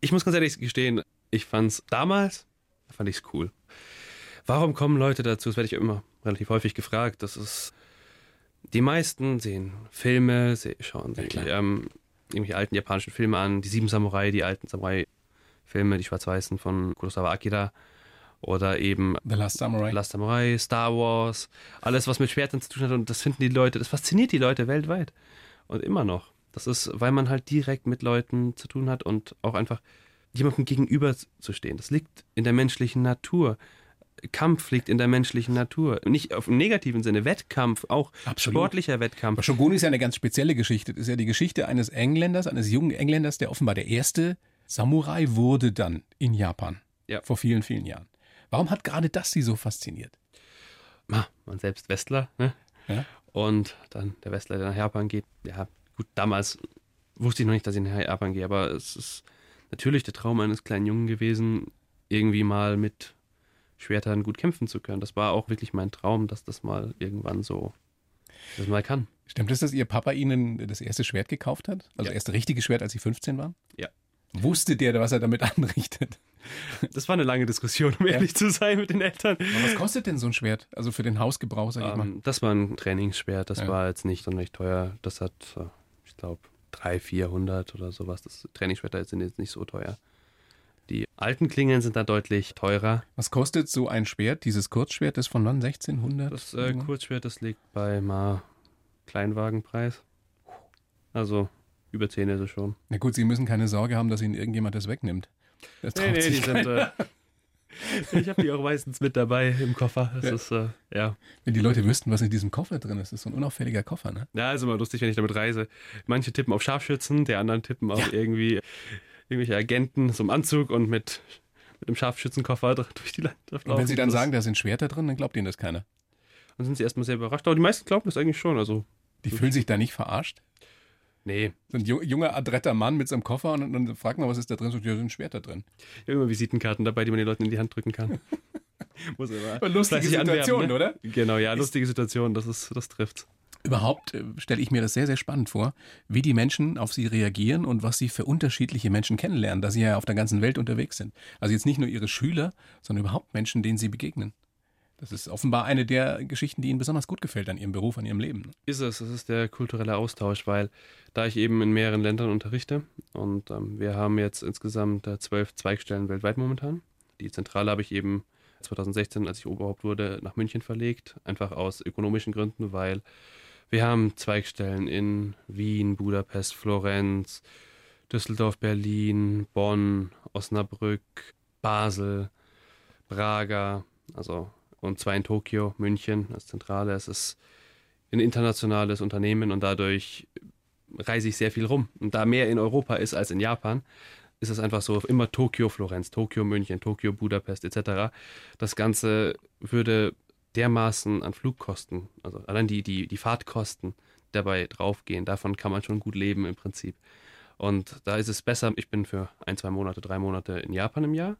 Ich muss ganz ehrlich gestehen, ich fand es damals, fand ich es cool. Warum kommen Leute dazu? Das werde ich immer relativ häufig gefragt. Das ist, die meisten sehen Filme, schauen sich ja, ähm, irgendwelche alten japanischen Filme an, die Sieben Samurai, die alten Samurai-Filme, die schwarz-weißen von Kurosawa Akira oder eben The Last Samurai. Last Samurai, Star Wars, alles, was mit Schwertern zu tun hat. Und das finden die Leute, das fasziniert die Leute weltweit. Und immer noch. Das ist, weil man halt direkt mit Leuten zu tun hat und auch einfach jemandem gegenüber zu stehen. Das liegt in der menschlichen Natur. Kampf liegt in der menschlichen Natur. Nicht auf im negativen Sinne, Wettkampf, auch Absolut. sportlicher Wettkampf. Shogun ist ja eine ganz spezielle Geschichte. Das ist ja die Geschichte eines Engländers, eines jungen Engländers, der offenbar der erste Samurai wurde dann in Japan. Ja. Vor vielen, vielen Jahren. Warum hat gerade das Sie so fasziniert? man selbst Westler, ne? Ja. Und dann der Westler, der nach Japan geht. Ja, gut, damals wusste ich noch nicht, dass ich nach Japan gehe, aber es ist natürlich der Traum eines kleinen Jungen gewesen, irgendwie mal mit Schwertern gut kämpfen zu können. Das war auch wirklich mein Traum, dass das mal irgendwann so das mal kann. Stimmt es, dass Ihr Papa Ihnen das erste Schwert gekauft hat? Also Ja. erste richtige Schwert, als Sie 15 waren? Ja. Wusste der, was er damit anrichtet? Das war eine lange Diskussion, um ehrlich zu sein mit den Eltern. Aber was kostet denn so ein Schwert? Also für den Hausgebrauch, sag ich mal. Ähm, das war ein Trainingsschwert, das Ja. war jetzt nicht sonderlich teuer. Das hat, äh, ich glaube, 300, 400 oder sowas. Das Trainingsschwerter sind jetzt nicht so teuer. Die alten Klingen sind da deutlich teurer. Was kostet so ein Schwert? Dieses Kurzschwert ist von wann? 1600? Das äh, Kurzschwert, das liegt bei mal Kleinwagenpreis. Also über 10 ist es schon. Na gut, Sie müssen keine Sorge haben, dass Ihnen irgendjemand das wegnimmt. Das Nee, traut nee, die sich sind. Äh, ich habe die auch meistens mit dabei im Koffer. Das Ja. ist, äh, ja. Wenn die Leute wüssten, was in diesem Koffer drin ist, das ist so ein unauffälliger Koffer, ne? Ja, ist immer lustig, wenn ich damit reise. Manche tippen auf Scharfschützen, die anderen tippen auf irgendwie irgendwelche Agenten so im Anzug und mit, mit einem Scharfschützenkoffer durch die Landschaft Und wenn Sie dann sagen, da sind Schwerter drin, dann glaubt Ihnen das keiner. Dann sind sie erstmal sehr überrascht. Aber die meisten glauben das eigentlich schon. Also, Die fühlen sich da nicht verarscht. Nee. So ein ju- junger, adretter Mann mit so einem Koffer und dann fragt man, was ist da drin? So, ja, sind Schwerter drin. Ich habe immer Visitenkarten dabei, die man den Leuten in die Hand drücken kann. Muss immer lustige Situation, ne? oder? Genau, ja, lustige Situation. Das, ist, das trifft. Überhaupt äh, stelle ich mir das sehr, sehr spannend vor, wie die Menschen auf sie reagieren und was sie für unterschiedliche Menschen kennenlernen, da sie ja auf der ganzen Welt unterwegs sind. Also jetzt nicht nur ihre Schüler, sondern überhaupt Menschen, denen sie begegnen. Das ist offenbar eine der Geschichten, die Ihnen besonders gut gefällt an Ihrem Beruf, an Ihrem Leben. Ist es, es ist der kulturelle Austausch, weil da ich eben in mehreren Ländern unterrichte und ähm, wir haben jetzt insgesamt äh, zwölf Zweigstellen weltweit momentan. Die Zentrale habe ich eben 2016, als ich Oberhaupt wurde, nach München verlegt, einfach aus ökonomischen Gründen, weil wir haben Zweigstellen in Wien, Budapest, Florenz, Düsseldorf, Berlin, Bonn, Osnabrück, Basel, Braga, also und zwei in Tokio, München als Zentrale. Es ist ein internationales Unternehmen und dadurch reise ich sehr viel rum. Und da mehr in Europa ist als in Japan, ist es einfach so immer Tokio, Florenz, Tokio, München, Tokio, Budapest etc. Das Ganze würde dermaßen an Flugkosten, also allein die, die, die Fahrtkosten dabei draufgehen. Davon kann man schon gut leben im Prinzip. Und da ist es besser, ich bin für ein, zwei Monate, drei Monate in Japan im Jahr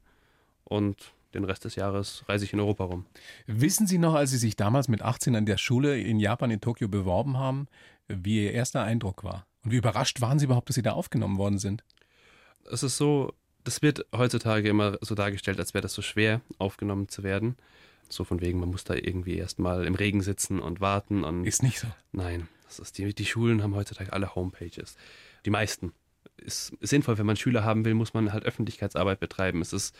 und den Rest des Jahres reise ich in Europa rum. Wissen Sie noch, als Sie sich damals mit 18 an der Schule in Japan, in Tokio beworben haben, wie Ihr erster Eindruck war? Und wie überrascht waren Sie überhaupt, dass Sie da aufgenommen worden sind? es ist so, das wird heutzutage immer so dargestellt, als wäre das so schwer, aufgenommen zu werden. So von wegen, man muss da irgendwie erstmal im Regen sitzen und warten. Und Ist nicht so. Nein, das ist die, die Schulen haben heutzutage alle Homepages. Die meisten. Ist sinnvoll, wenn man Schüler haben will, muss man halt Öffentlichkeitsarbeit betreiben. Es ist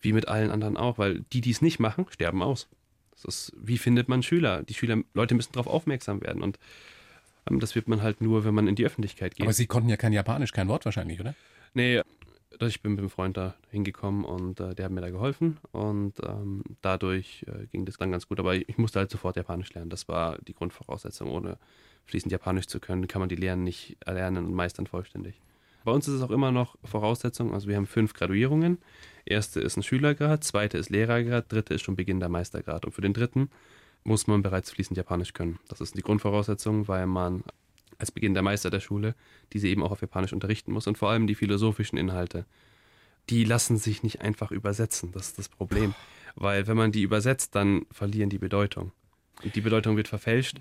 wie mit allen anderen auch, weil die, die es nicht machen, sterben aus. Das ist, wie findet man Schüler? Die Schüler, Leute müssen darauf aufmerksam werden und ähm, das wird man halt nur, wenn man in die Öffentlichkeit geht. Aber Sie konnten ja kein Japanisch, kein Wort wahrscheinlich, oder? Nee, ich bin mit einem Freund da hingekommen und äh, der hat mir da geholfen und ähm, dadurch äh, ging das dann ganz gut. Aber ich musste halt sofort Japanisch lernen. Das war die Grundvoraussetzung. Ohne fließend Japanisch zu können, kann man die Lernen nicht erlernen und meistern vollständig. Bei uns ist es auch immer noch Voraussetzung, also wir haben fünf Graduierungen. Erste ist ein Schülergrad, zweite ist Lehrergrad, dritte ist schon Beginn der Meistergrad. Und für den dritten muss man bereits fließend Japanisch können. Das ist die Grundvoraussetzung, weil man als Beginn der Meister der Schule diese eben auch auf Japanisch unterrichten muss. Und vor allem die philosophischen Inhalte, die lassen sich nicht einfach übersetzen. Das ist das Problem. Weil wenn man die übersetzt, dann verlieren die Bedeutung. Und die Bedeutung wird verfälscht.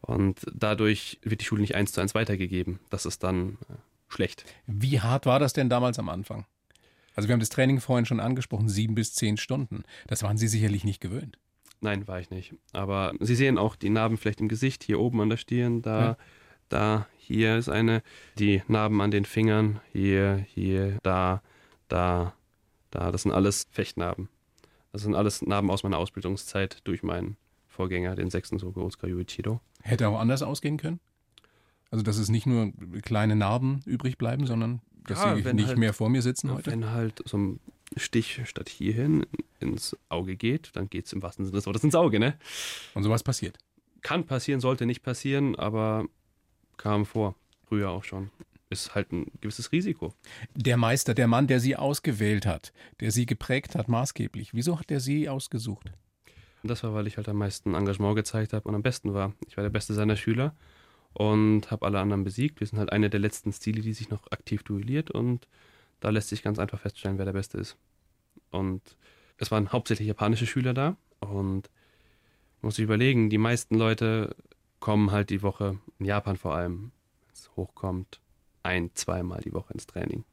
Und dadurch wird die Schule nicht eins zu eins weitergegeben. Das ist dann äh, schlecht. Wie hart war das denn damals am Anfang? Also wir haben das Training vorhin schon angesprochen, sieben bis zehn Stunden. Das waren Sie sicherlich nicht gewöhnt. Nein, war ich nicht. Aber Sie sehen auch die Narben vielleicht im Gesicht, hier oben an der Stirn, da, Ja. da, hier ist eine, die Narben an den Fingern, hier, hier, da, da, da. Das sind alles Fechtnarben. Das sind alles Narben aus meiner Ausbildungszeit durch meinen Vorgänger, den sechsten Sogo Oskar Yuichiro. Hätte auch anders ausgehen können? Also dass es nicht nur kleine Narben übrig bleiben, sondern dass Ja, Sie nicht halt- mehr vor mir sitzen heute? Wenn halt so ein Stich statt hierhin ins Auge geht, dann geht es im wahrsten Sinne des Wortes ins Auge, ne? Und sowas passiert. Kann passieren, sollte nicht passieren, aber kam vor. Früher auch schon. Ist halt ein gewisses Risiko. Der Meister, der Mann, der Sie ausgewählt hat, der Sie geprägt hat, maßgeblich. Wieso hat er Sie ausgesucht? Und das war, weil ich halt am meisten Engagement gezeigt habe und am besten war. Ich war der Beste seiner Schüler und habe alle anderen besiegt. Wir sind halt eine der letzten Stile, die sich noch aktiv duelliert und da lässt sich ganz einfach feststellen, wer der Beste ist. Und es waren hauptsächlich japanische Schüler da und muss ich überlegen, die meisten Leute kommen halt die Woche, in Japan vor allem, wenn es hochkommt, ein, zweimal die Woche ins Training.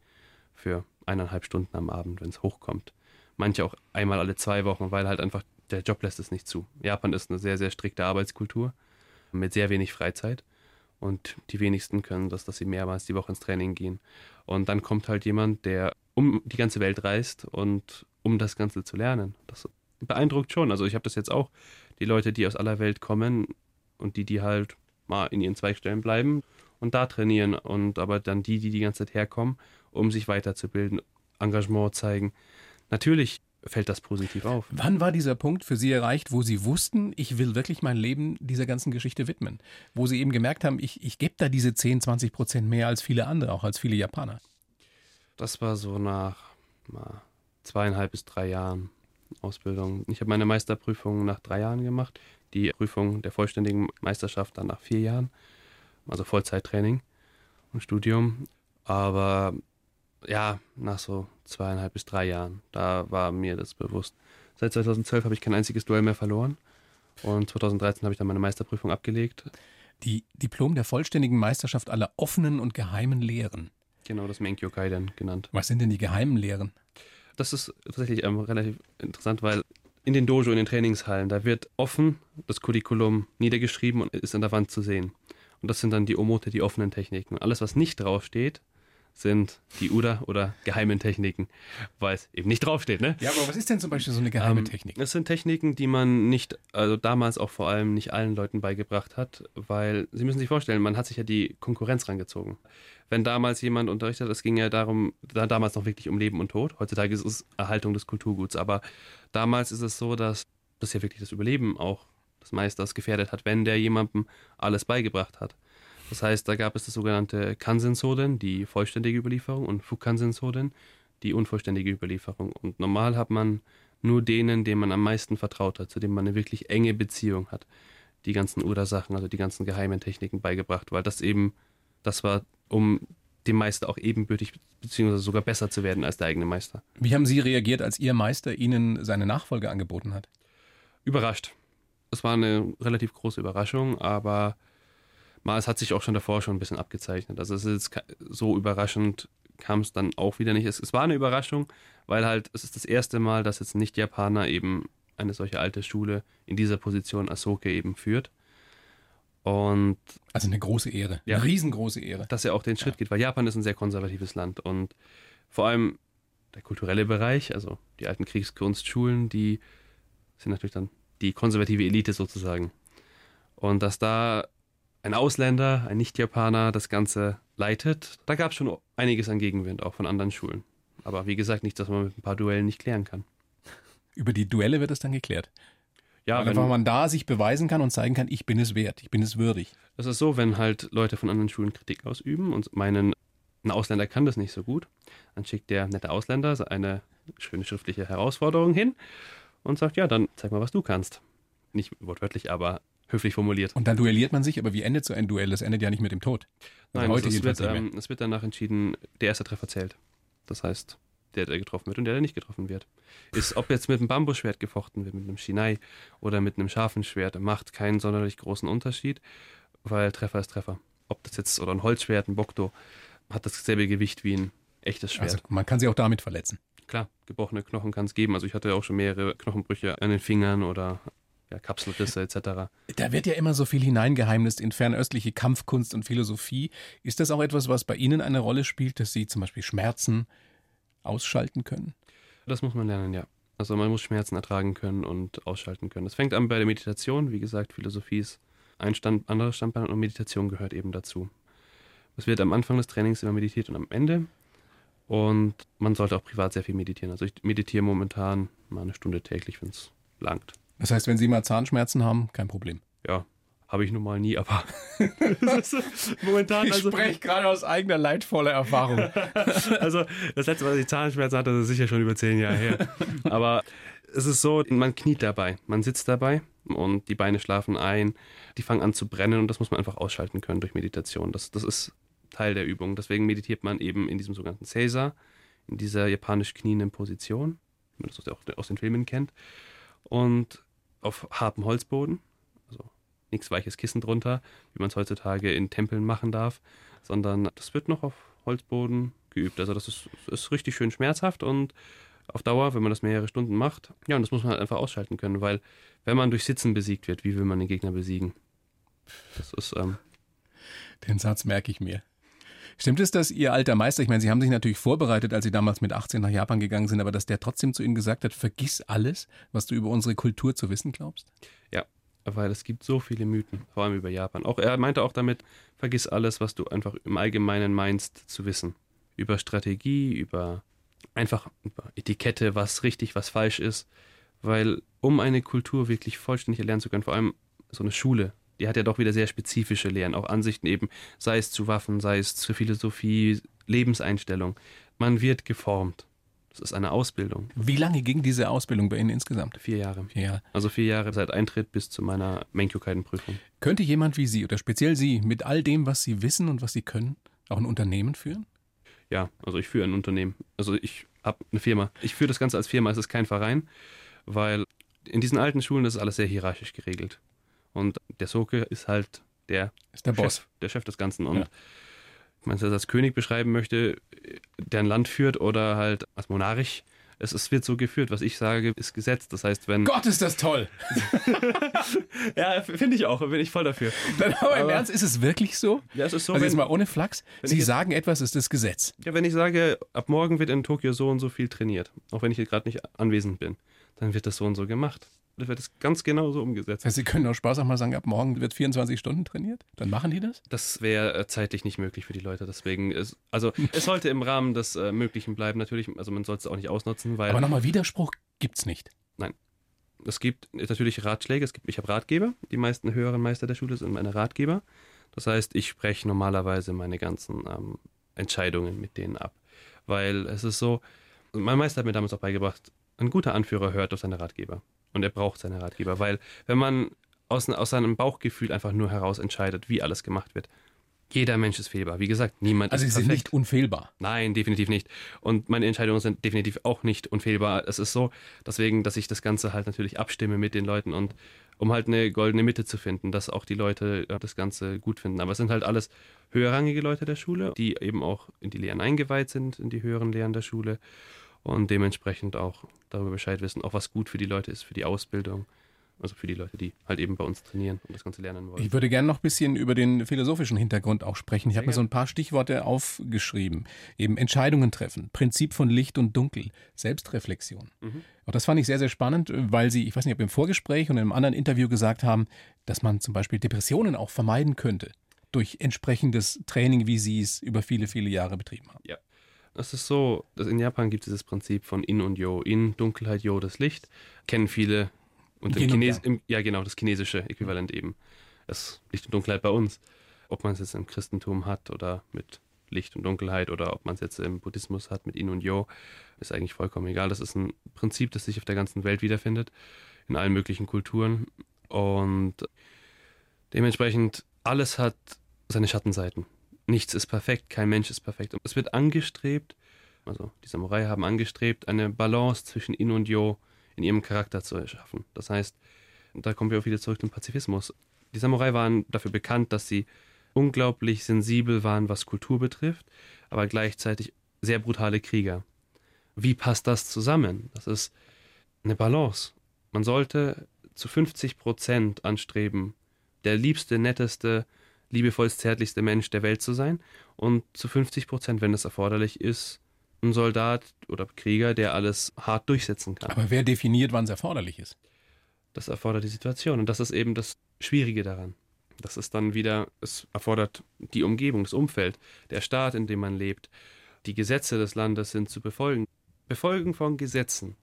Für eineinhalb Stunden am Abend, wenn es hochkommt. Manche auch einmal alle zwei Wochen, weil halt einfach der Job lässt es nicht zu. Japan ist eine sehr, sehr strikte Arbeitskultur mit sehr wenig Freizeit. Und die wenigsten können das, dass sie mehrmals die Woche ins Training gehen. Und dann kommt halt jemand, der um die ganze Welt reist und um das Ganze zu lernen. Das beeindruckt schon. Also ich habe das jetzt auch, die Leute, die aus aller Welt kommen und die, die halt mal in ihren Zweigstellen bleiben und da trainieren und aber dann die, die die ganze Zeit herkommen, um sich weiterzubilden, Engagement zeigen. Natürlich fällt das positiv auf. Wann war dieser Punkt für Sie erreicht, wo Sie wussten, ich will wirklich mein Leben dieser ganzen Geschichte widmen? Wo Sie eben gemerkt haben, ich, ich gebe da diese 10, 20 Prozent mehr als viele andere, auch als viele Japaner? Das war so nach mal, zweieinhalb bis drei Jahren Ausbildung. Ich habe meine Meisterprüfung nach drei Jahren gemacht, die Prüfung der vollständigen Meisterschaft dann nach vier Jahren, also Vollzeittraining und Studium. Aber ja, nach so zweieinhalb bis drei Jahren, da war mir das bewusst. Seit 2012 habe ich kein einziges Duell mehr verloren und 2013 habe ich dann meine Meisterprüfung abgelegt. Die Diplom der vollständigen Meisterschaft aller offenen und geheimen Lehren. Genau, das Menkyo Kaiden genannt. Was sind denn die geheimen Lehren? Das ist tatsächlich ähm, relativ interessant, weil in den Dojo, in den Trainingshallen, da wird offen das Curriculum niedergeschrieben und ist an der Wand zu sehen. Und das sind dann die Omote, die offenen Techniken. Und alles, was nicht draufsteht, sind die UDA oder geheimen Techniken, weil es eben nicht draufsteht. Ne? Ja, aber was ist denn zum Beispiel so eine geheime ähm, Technik? Das sind Techniken, die man nicht, also damals auch vor allem nicht allen Leuten beigebracht hat, weil Sie müssen sich vorstellen, man hat sich ja die Konkurrenz rangezogen. Wenn damals jemand unterrichtet, es ging ja darum, da damals noch wirklich um Leben und Tod. Heutzutage ist es Erhaltung des Kulturguts, aber damals ist es so, dass das ja wirklich das Überleben auch des Meisters gefährdet hat, wenn der jemandem alles beigebracht hat. Das heißt, da gab es das sogenannte Kansensoden, die vollständige Überlieferung, und Fukansensoden, die unvollständige Überlieferung. Und normal hat man nur denen, denen man am meisten vertraut hat, zu denen man eine wirklich enge Beziehung hat, die ganzen Ursachen, also die ganzen geheimen Techniken beigebracht, weil das eben, das war, um dem Meister auch ebenbürtig beziehungsweise sogar besser zu werden als der eigene Meister. Wie haben Sie reagiert, als Ihr Meister Ihnen seine Nachfolge angeboten hat? Überrascht. Es war eine relativ große Überraschung, aber mal, es hat sich auch schon davor schon ein bisschen abgezeichnet. Also es ist so überraschend kam es dann auch wieder nicht. Es, es, war eine Überraschung, weil halt es ist das erste Mal, dass jetzt nicht Japaner eben eine solche alte Schule in dieser Position Asoke eben führt. Und also eine große Ehre, ja, eine riesengroße Ehre. Dass er auch den Schritt ja. geht, weil Japan ist ein sehr konservatives Land und vor allem der kulturelle Bereich, also die alten Kriegskunstschulen, die sind natürlich dann die konservative Elite sozusagen. Und dass da ein Ausländer, ein Nicht-Japaner das Ganze leitet, da gab es schon einiges an Gegenwind, auch von anderen Schulen. Aber wie gesagt, nichts, dass man mit ein paar Duellen nicht klären kann. Über die Duelle wird es dann geklärt. Ja, Weil einfach man da sich beweisen kann und zeigen kann, ich bin es wert, ich bin es würdig. Das ist so, wenn halt Leute von anderen Schulen Kritik ausüben und meinen, ein Ausländer kann das nicht so gut, dann schickt der nette Ausländer eine schöne schriftliche Herausforderung hin und sagt, ja, dann zeig mal, was du kannst. Nicht wortwörtlich, aber höflich formuliert. Und dann duelliert man sich, aber wie endet so ein Duell? Das endet ja nicht mit dem Tod. Also Nein, heute es, wird, ähm, es wird danach entschieden, der erste Treffer zählt. Das heißt, der, der getroffen wird und der, der nicht getroffen wird. Ist, ob jetzt mit einem Bambusschwert gefochten wird, mit einem Shinai oder mit einem scharfen Schwert, macht keinen sonderlich großen Unterschied, weil Treffer ist Treffer. Ob das jetzt, oder ein Holzschwert, ein Bokto, hat dasselbe Gewicht wie ein echtes Schwert. Also man kann sie auch damit verletzen. Klar, gebrochene Knochen kann es geben. Also ich hatte auch schon mehrere Knochenbrüche an den Fingern oder ja, Kapselrisse etc. Da wird ja immer so viel hineingeheimnist in fernöstliche Kampfkunst und Philosophie. Ist das auch etwas, was bei Ihnen eine Rolle spielt, dass Sie zum Beispiel Schmerzen ausschalten können? Das muss man lernen, ja. Also man muss Schmerzen ertragen können und ausschalten können. Das fängt an bei der Meditation. Wie gesagt, Philosophie ist ein Stand, anderes Standbein und Meditation gehört eben dazu. Es wird am Anfang des Trainings immer meditiert und am Ende. Und man sollte auch privat sehr viel meditieren. Also ich meditiere momentan mal eine Stunde täglich, wenn es langt. Das heißt, wenn Sie mal Zahnschmerzen haben, kein Problem. Ja, habe ich nun mal nie, aber momentan. Ich also, spreche gerade aus eigener leidvoller Erfahrung. also das letzte Mal, dass ich Zahnschmerzen hatte, das ist sicher schon über zehn Jahre her. Aber es ist so, man kniet dabei, man sitzt dabei und die Beine schlafen ein, die fangen an zu brennen und das muss man einfach ausschalten können durch Meditation. Das, das ist Teil der Übung. Deswegen meditiert man eben in diesem sogenannten Seiza, in dieser japanisch knienden Position wie man das auch aus den Filmen kennt. Und auf hartem Holzboden, also nichts weiches Kissen drunter, wie man es heutzutage in Tempeln machen darf, sondern das wird noch auf Holzboden geübt. Also das ist, ist richtig schön schmerzhaft und auf Dauer, wenn man das mehrere Stunden macht, ja, und das muss man halt einfach ausschalten können, weil wenn man durch Sitzen besiegt wird, wie will man den Gegner besiegen? Das ist. Ähm den Satz merke ich mir. Stimmt es, dass Ihr alter Meister, ich meine, Sie haben sich natürlich vorbereitet, als Sie damals mit 18 nach Japan gegangen sind, aber dass der trotzdem zu Ihnen gesagt hat, vergiss alles, was du über unsere Kultur zu wissen glaubst? Ja, weil es gibt so viele Mythen, vor allem über Japan. Auch er meinte auch damit, vergiss alles, was du einfach im Allgemeinen meinst zu wissen. Über Strategie, über einfach über Etikette, was richtig, was falsch ist. Weil um eine Kultur wirklich vollständig erlernen zu können, vor allem so eine Schule, die hat ja doch wieder sehr spezifische Lehren, auch Ansichten eben, sei es zu Waffen, sei es zu Philosophie, Lebenseinstellung. Man wird geformt. Das ist eine Ausbildung. Wie lange ging diese Ausbildung bei Ihnen insgesamt? Vier Jahre. Vier Jahre. Also vier Jahre seit Eintritt bis zu meiner Menkyokaiden-Prüfung. Könnte jemand wie Sie oder speziell Sie mit all dem, was Sie wissen und was Sie können, auch ein Unternehmen führen? Ja, also ich führe ein Unternehmen. Also ich habe eine Firma. Ich führe das Ganze als Firma, es ist kein Verein, weil in diesen alten Schulen ist alles sehr hierarchisch geregelt. Und der Soke ist halt der, ist der Chef, Boss. der Chef des Ganzen. Und Ja. wenn man es als König beschreiben möchte, der ein Land führt oder halt als Monarch, es, es wird so geführt. Was ich sage, ist Gesetz. Das heißt, wenn. Gott, ist das toll! Ja, finde ich auch, bin ich voll dafür. Dann aber im Aber- Ernst, ist es wirklich so? Ja, es ist so, also jetzt wenn, mal ohne Flachs. Sie jetzt- sagen etwas, ist das Gesetz. ja, wenn ich sage, ab morgen wird in Tokio so und so viel trainiert, auch wenn ich hier gerade nicht anwesend bin, dann wird das so und so gemacht. Wird das ganz genau so umgesetzt. Sie können auch Spaß auch mal sagen, ab morgen wird 24 Stunden trainiert. Dann machen die das? Das wäre äh, zeitlich nicht möglich für die Leute. Deswegen ist, also es sollte im Rahmen des äh, Möglichen bleiben. Natürlich, also man sollte es auch nicht ausnutzen, weil Aber nochmal, Widerspruch gibt's nicht. es gibt natürlich Ratschläge. Es gibt, ich habe Ratgeber. Die meisten höheren Meister der Schule sind meine Ratgeber. Das heißt, ich spreche normalerweise meine ganzen ähm, Entscheidungen mit denen ab, weil es ist so. Mein Meister hat mir damals auch beigebracht, ein guter Anführer hört auf seine Ratgeber und er braucht seine Ratgeber, weil wenn man aus, aus seinem Bauchgefühl einfach nur heraus entscheidet, wie alles gemacht wird, jeder Mensch ist fehlbar. Wie gesagt, niemand Also Sie ist sind perfekt. nicht unfehlbar. Nein, definitiv nicht. Und meine Entscheidungen sind definitiv auch nicht unfehlbar. Es ist so, deswegen, dass ich das Ganze halt natürlich abstimme mit den Leuten und um halt eine goldene Mitte zu finden, dass auch die Leute äh, das Ganze gut finden. Aber es sind halt alles höherrangige Leute der Schule, die eben auch in die Lehren eingeweiht sind, in die höheren Lehren der Schule und dementsprechend auch darüber Bescheid wissen, auch was gut für die Leute ist, für die Ausbildung. Also für die Leute, die halt eben bei uns trainieren und das Ganze lernen wollen. Ich würde gerne noch ein bisschen über den philosophischen Hintergrund auch sprechen. Ich habe mir so ein paar Stichworte aufgeschrieben. Eben Entscheidungen treffen, Prinzip von Licht und Dunkel, Selbstreflexion. Mhm. Auch das fand ich sehr, sehr spannend, weil Sie, ich weiß nicht, ob im Vorgespräch und in einem anderen Interview gesagt haben, dass man zum Beispiel Depressionen auch vermeiden könnte durch entsprechendes Training, wie Sie es über viele, viele Jahre betrieben haben. Es ist so, dass in Japan gibt es dieses Prinzip von In und Yo. In, Dunkelheit, Yo, das Licht. Kennen viele. Und im Chines im, ja, genau, das chinesische Äquivalent eben. Das Licht und Dunkelheit bei uns. Ob man es jetzt im Christentum hat oder mit Licht und Dunkelheit oder ob man es jetzt im Buddhismus hat mit In und Yo, ist eigentlich vollkommen egal. Das ist ein Prinzip, das sich auf der ganzen Welt wiederfindet, in allen möglichen Kulturen. Und dementsprechend, alles hat seine Schattenseiten. Nichts ist perfekt, kein Mensch ist perfekt. Und es wird angestrebt, also die Samurai haben angestrebt, eine Balance zwischen In und Yo in ihrem Charakter zu erschaffen. Das heißt, da kommen wir auch wieder zurück zum Pazifismus. Die Samurai waren dafür bekannt, dass sie unglaublich sensibel waren, was Kultur betrifft, aber gleichzeitig sehr brutale Krieger. Wie passt das zusammen? Das ist eine Balance. Man sollte zu 50 Prozent anstreben, der liebste, netteste, liebevollst, zärtlichste Mensch der Welt zu sein und zu 50 Prozent, wenn es erforderlich ist, ein Soldat oder Krieger, der alles hart durchsetzen kann. Aber wer definiert, wann es erforderlich ist? Das erfordert die Situation und das ist eben das Schwierige daran. Das ist dann wieder, es erfordert die Umgebung, das Umfeld, der Staat, in dem man lebt. Die Gesetze des Landes sind zu befolgen. Befolgen von Gesetzen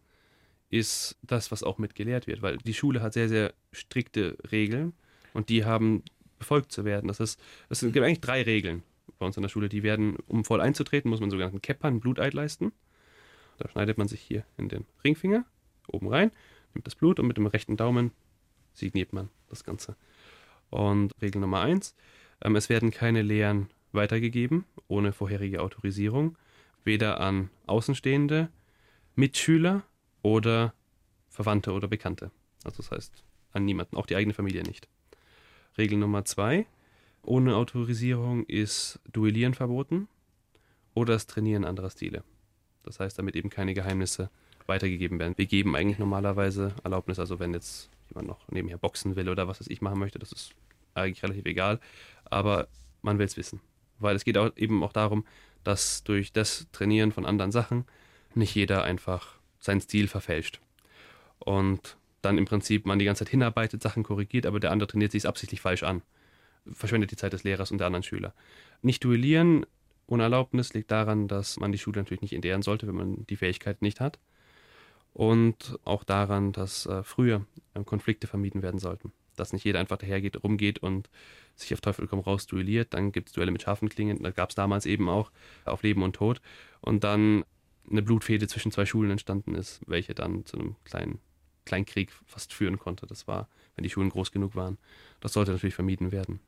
ist das, was auch mit gelehrt wird, weil die Schule hat sehr, sehr strikte Regeln und die haben befolgt zu werden. Das ist, es gibt eigentlich drei Regeln bei uns in der Schule. Die werden, um voll einzutreten, muss man sogenannten Keppern, Bluteid leisten. Da schneidet man sich hier in den Ringfinger oben rein, nimmt das Blut und mit dem rechten Daumen signiert man das Ganze. Und Regel Nummer eins, ähm, es werden keine Lehren weitergegeben ohne vorherige Autorisierung, weder an Außenstehende, Mitschüler oder Verwandte oder Bekannte. Also das heißt an niemanden, auch die eigene Familie nicht. Regel Nummer zwei, ohne Autorisierung ist Duellieren verboten oder das Trainieren anderer Stile. Das heißt, damit eben keine Geheimnisse weitergegeben werden. Wir geben eigentlich normalerweise Erlaubnis, also wenn jetzt jemand noch nebenher boxen will oder was weiß ich machen möchte, das ist eigentlich relativ egal, aber man will es wissen. Weil es geht auch eben auch darum, dass durch das Trainieren von anderen Sachen nicht jeder einfach seinen Stil verfälscht. Und dann im Prinzip man die ganze Zeit hinarbeitet, Sachen korrigiert, aber der andere trainiert sich absichtlich falsch an. Verschwendet die Zeit des Lehrers und der anderen Schüler. Nicht duellieren ohne Erlaubnis liegt daran, dass man die Schule natürlich nicht entehren sollte, wenn man die Fähigkeit nicht hat. Und auch daran, dass äh, früher äh, Konflikte vermieden werden sollten. Dass nicht jeder einfach dahergeht, rumgeht und sich auf Teufel komm raus duelliert. Dann gibt es Duelle mit scharfen Klingen. Da gab es damals eben auch auf Leben und Tod. Und dann eine Blutfehde zwischen zwei Schulen entstanden ist, welche dann zu einem kleinen Kleinkrieg fast führen konnte. Das war, wenn die Schulen groß genug waren. Das sollte natürlich vermieden werden.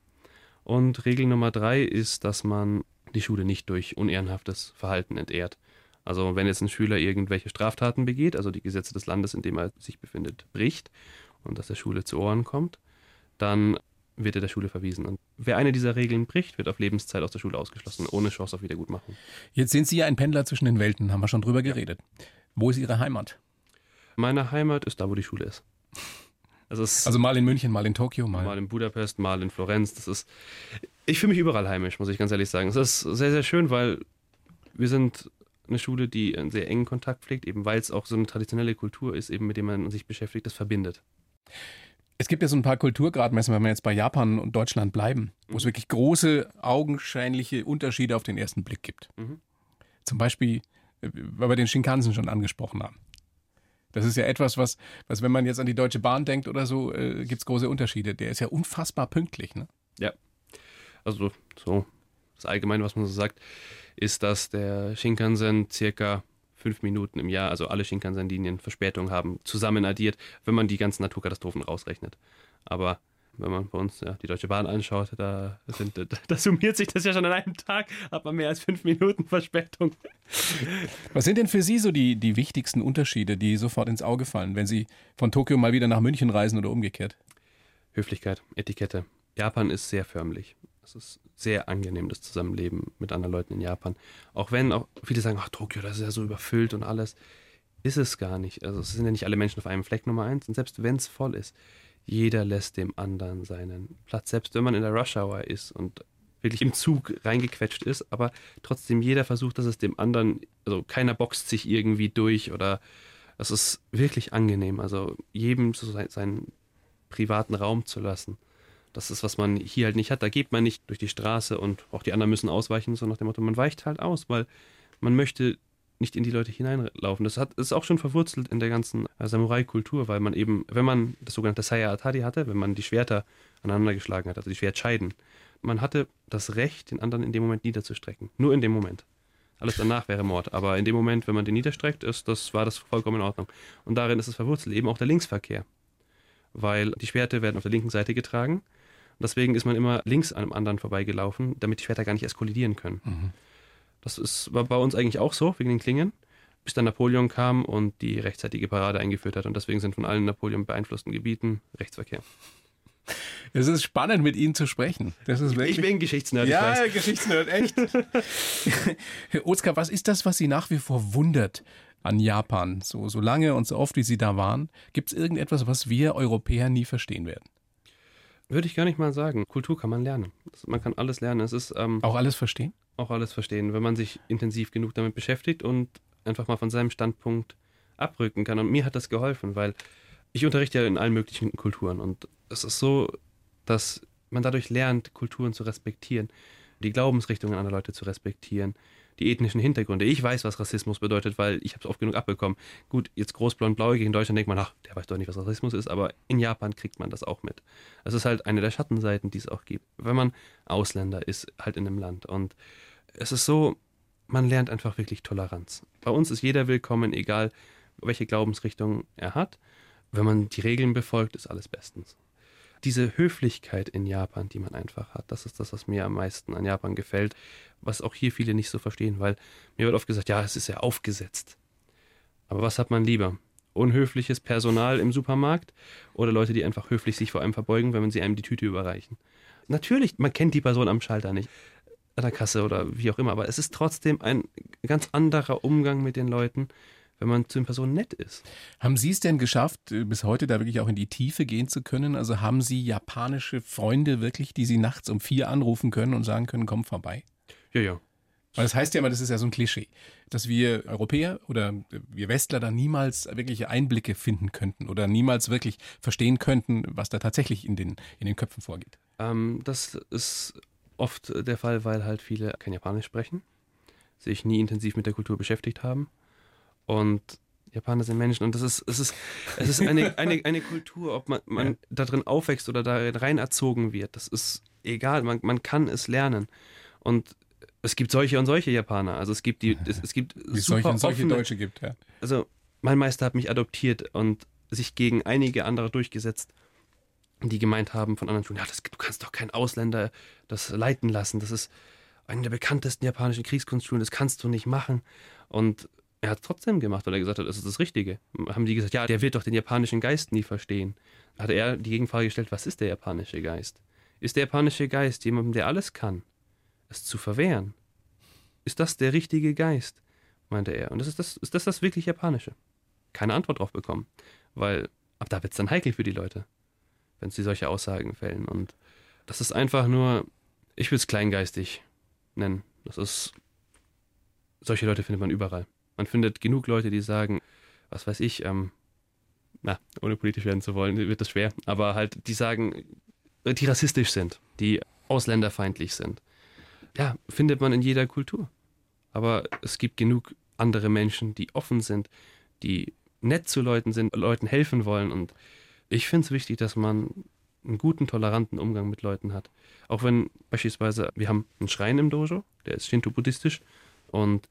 Und Regel Nummer drei ist, dass man die Schule nicht durch unehrenhaftes Verhalten entehrt. Also wenn jetzt ein Schüler irgendwelche Straftaten begeht, also die Gesetze des Landes, in dem er sich befindet, bricht und dass der Schule zu Ohren kommt, dann wird er der Schule verwiesen. Und wer eine dieser Regeln bricht, wird auf Lebenszeit aus der Schule ausgeschlossen, ohne Chance auf Wiedergutmachung. Jetzt sind Sie ja ein Pendler zwischen den Welten, haben wir schon drüber geredet. Wo ist Ihre Heimat? Meine Heimat ist da, wo die Schule ist. Also, also, mal in München, mal in Tokio, mal. Mal in Budapest, mal in Florenz. Das ist. Ich fühle mich überall heimisch, muss ich ganz ehrlich sagen. Es ist sehr, sehr schön, weil wir sind eine Schule, die einen sehr engen Kontakt pflegt, eben weil es auch so eine traditionelle Kultur ist, eben mit dem man sich beschäftigt, das verbindet. Es gibt ja so ein paar Kulturgradmessen, wenn wir jetzt bei Japan und Deutschland bleiben, wo mhm. es wirklich große, augenscheinliche Unterschiede auf den ersten Blick gibt. Mhm. Zum Beispiel, äh, weil wir den Shinkansen schon angesprochen haben. Das ist ja etwas, was, was wenn man jetzt an die Deutsche Bahn denkt oder so, äh, gibt es große Unterschiede. Der ist ja unfassbar pünktlich. Ne? Ja. Also so, das Allgemeine, was man so sagt, ist, dass der Shinkansen circa fünf Minuten im Jahr, also alle Shinkansen-Linien Verspätung haben, zusammen addiert, wenn man die ganzen Naturkatastrophen rausrechnet. Aber wenn man bei uns ja, die Deutsche Bahn anschaut, da, sind, da summiert sich das ja schon an einem Tag, hat man mehr als fünf Minuten Verspätung. Was sind denn für Sie so die, die wichtigsten Unterschiede, die sofort ins Auge fallen, wenn Sie von Tokio mal wieder nach München reisen oder umgekehrt? Höflichkeit, Etikette. Japan ist sehr förmlich. Es ist sehr angenehm, das Zusammenleben mit anderen Leuten in Japan. Auch wenn auch viele sagen, ach, Tokio, das ist ja so überfüllt und alles. Ist es gar nicht. Also es sind ja nicht alle Menschen auf einem Fleck Nummer eins. Und selbst wenn es voll ist, jeder lässt dem anderen seinen Platz, selbst wenn man in der Rush Hour ist und wirklich im Zug reingequetscht ist, aber trotzdem jeder versucht, dass es dem anderen, also keiner boxt sich irgendwie durch oder es ist wirklich angenehm, also jedem so seinen privaten Raum zu lassen. Das ist, was man hier halt nicht hat. Da geht man nicht durch die Straße und auch die anderen müssen ausweichen, so nach dem Motto, man weicht halt aus, weil man möchte nicht in die Leute hineinlaufen. Das hat, ist auch schon verwurzelt in der ganzen äh, Samurai-Kultur, weil man eben, wenn man das sogenannte Saya Atari hatte, wenn man die Schwerter aneinander geschlagen hat, also die Schwertscheiden, man hatte das Recht, den anderen in dem Moment niederzustrecken. Nur in dem Moment. Alles danach wäre Mord. Aber in dem Moment, wenn man den niederstreckt, ist, das war das vollkommen in Ordnung. Und darin ist es verwurzelt, eben auch der Linksverkehr. Weil die Schwerte werden auf der linken Seite getragen. Und deswegen ist man immer links an einem anderen vorbeigelaufen, damit die Schwerter gar nicht erst kollidieren können. Mhm. Das ist, war bei uns eigentlich auch so, wegen den Klingen, bis dann Napoleon kam und die rechtzeitige Parade eingeführt hat. Und deswegen sind von allen Napoleon beeinflussten Gebieten Rechtsverkehr. Es ist spannend, mit Ihnen zu sprechen. Das ist wirklich... Ich bin Geschichtsnerd. Ja, Geschichtsnerd, echt. Herr Oskar, was ist das, was Sie nach wie vor wundert an Japan? So, so lange und so oft, wie Sie da waren. Gibt es irgendetwas, was wir Europäer nie verstehen werden? Würde ich gar nicht mal sagen. Kultur kann man lernen. Man kann alles lernen. Es ist, ähm, Auch alles verstehen? Auch alles verstehen, wenn man sich intensiv genug damit beschäftigt und einfach mal von seinem Standpunkt abrücken kann. Und mir hat das geholfen, weil ich unterrichte ja in allen möglichen Kulturen und es ist so, dass man dadurch lernt, Kulturen zu respektieren, die Glaubensrichtungen anderer Leute zu respektieren, die ethnischen Hintergründe. Ich weiß, was Rassismus bedeutet, weil ich habe es oft genug abbekommen. Gut, jetzt großblond-blauig in Deutschland denkt man, ach, der weiß doch nicht, was Rassismus ist, aber in Japan kriegt man das auch mit. Es ist halt eine der Schattenseiten, die es auch gibt, wenn man Ausländer ist, halt in einem Land. Und es ist so, man lernt einfach wirklich Toleranz. Bei uns ist jeder willkommen, egal welche Glaubensrichtung er hat. Wenn man die Regeln befolgt, ist alles bestens. Diese Höflichkeit in Japan, die man einfach hat, das ist das, was mir am meisten an Japan gefällt, was auch hier viele nicht so verstehen, weil mir wird oft gesagt, ja, es ist ja aufgesetzt. Aber was hat man lieber? unhöfliches Personal im Supermarkt oder Leute, die einfach höflich sich vor einem verbeugen, wenn man sie einem die Tüte überreichen. Natürlich, man kennt die Person am Schalter nicht, an der Kasse oder wie auch immer, aber es ist trotzdem ein ganz anderer Umgang mit den Leuten, wenn man zu den Personen nett ist. Haben Sie es denn geschafft, äh, bis heute da wirklich auch in die Tiefe gehen zu können? Also haben Sie japanische Freunde wirklich, die Sie nachts um vier anrufen können und sagen können, komm vorbei? Ja, ja. Weil das heißt ja immer, das ist ja so ein Klischee, dass wir Europäer oder wir Westler da niemals wirkliche Einblicke finden könnten oder niemals wirklich verstehen könnten, was da tatsächlich in den, in den Köpfen vorgeht. Ähm, das ist oft der Fall, weil halt viele kein Japanisch sprechen, sich nie intensiv mit der Kultur beschäftigt haben und Japaner sind Menschen und das ist, es ist, es ist eine, eine, eine Kultur, ob man, man ja. da drin aufwächst oder da rein erzogen wird. Das ist egal, man, man kann es lernen. Und es gibt solche und solche Japaner. Also es gibt die, es, es gibt Wie es solche und solche offene, Deutsche gibt, ja. Also mein Meister hat mich adoptiert und sich gegen einige andere durchgesetzt, die gemeint haben von anderen Schulen, ja, das, du kannst doch keinen Ausländer das leiten lassen. Das ist eine der bekanntesten japanischen Kriegskunstschulen, das kannst du nicht machen. Und er hat es trotzdem gemacht, weil er gesagt hat, das ist das Richtige. Haben die gesagt, ja, der wird doch den japanischen Geist nie verstehen. Hat er die Gegenfrage gestellt, was ist der japanische Geist? Ist der japanische Geist jemandem, der alles kann, es zu verwehren? Ist das der richtige Geist? meinte er. Und das ist das, ist das das wirklich Japanische? Keine Antwort drauf bekommen. Weil ab da wird es dann heikel für die Leute, wenn sie solche Aussagen fällen. Und das ist einfach nur, ich will es kleingeistig nennen. Das ist, solche Leute findet man überall. Man findet genug Leute, die sagen, was weiß ich, ähm, na, ohne politisch werden zu wollen, wird das schwer, aber halt, die sagen, die rassistisch sind, die ausländerfeindlich sind. Ja, findet man in jeder Kultur. Aber es gibt genug andere Menschen, die offen sind, die nett zu Leuten sind, Leuten helfen wollen. Und ich finde es wichtig, dass man einen guten, toleranten Umgang mit Leuten hat. Auch wenn beispielsweise, wir haben einen Schrein im Dojo, der ist Shinto-buddhistisch und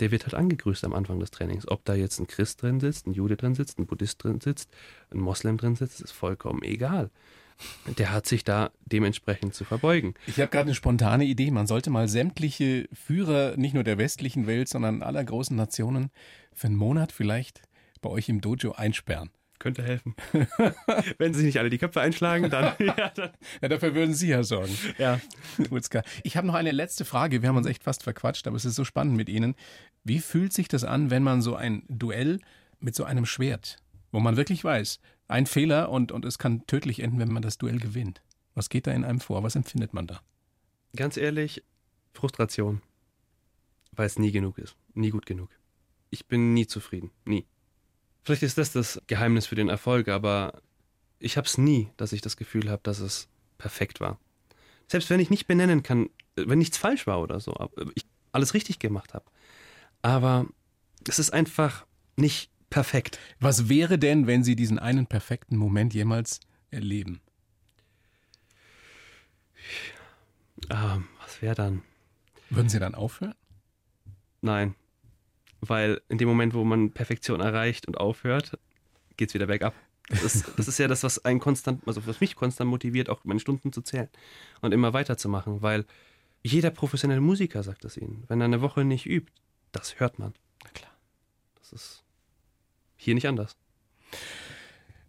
der wird halt angegrüßt am Anfang des Trainings. Ob da jetzt ein Christ drin sitzt, ein Jude drin sitzt, ein Buddhist drin sitzt, ein Moslem drin sitzt, ist vollkommen egal. Der hat sich da dementsprechend zu verbeugen. Ich habe gerade eine spontane Idee. Man sollte mal sämtliche Führer, nicht nur der westlichen Welt, sondern aller großen Nationen, für einen Monat vielleicht bei euch im Dojo einsperren. Könnte helfen. Wenn sie nicht alle die Köpfe einschlagen, dann. ja, dann. ja, dafür würden Sie ja sorgen. Ja. Ich habe noch eine letzte Frage. Wir haben uns echt fast verquatscht, aber es ist so spannend mit Ihnen. Wie fühlt sich das an, wenn man so ein Duell mit so einem Schwert, wo man wirklich weiß, ein Fehler und, und es kann tödlich enden, wenn man das Duell gewinnt? Was geht da in einem vor? Was empfindet man da? Ganz ehrlich, Frustration. Weil es nie genug ist. Nie gut genug. Ich bin nie zufrieden. Nie. Vielleicht ist das das Geheimnis für den Erfolg, aber ich habe es nie, dass ich das Gefühl habe, dass es perfekt war. Selbst wenn ich nicht benennen kann, wenn nichts falsch war oder so, ich alles richtig gemacht habe. Aber es ist einfach nicht perfekt. Was wäre denn, wenn Sie diesen einen perfekten Moment jemals erleben? Ähm, was wäre dann? Würden Sie dann aufhören? Nein. Weil in dem Moment, wo man Perfektion erreicht und aufhört, geht es wieder bergab. Das ist, das ist ja das, was einen konstant, also was mich konstant motiviert, auch meine Stunden zu zählen und immer weiterzumachen, weil jeder professionelle Musiker sagt das ihnen. Wenn er eine Woche nicht übt, das hört man. Na klar. Das ist hier nicht anders.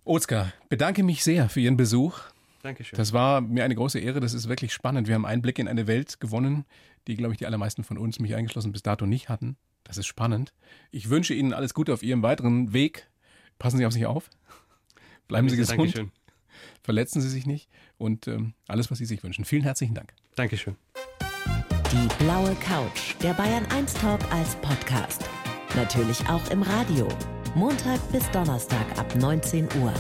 Oskar, bedanke mich sehr für Ihren Besuch. Dankeschön. Das war mir eine große Ehre. Das ist wirklich spannend. Wir haben einen Blick in eine Welt gewonnen, die, glaube ich, die allermeisten von uns, mich eingeschlossen, bis dato nicht hatten. Das ist spannend. Ich wünsche Ihnen alles Gute auf Ihrem weiteren Weg. Passen Sie auf sich auf. Bleiben Sie gesund. Dankeschön. Verletzen Sie sich nicht und ähm, alles, was Sie sich wünschen. Vielen herzlichen Dank. Dankeschön. Die blaue Couch, der Bayern 1 Talk als Podcast. Natürlich auch im Radio. Montag bis Donnerstag ab 19 Uhr.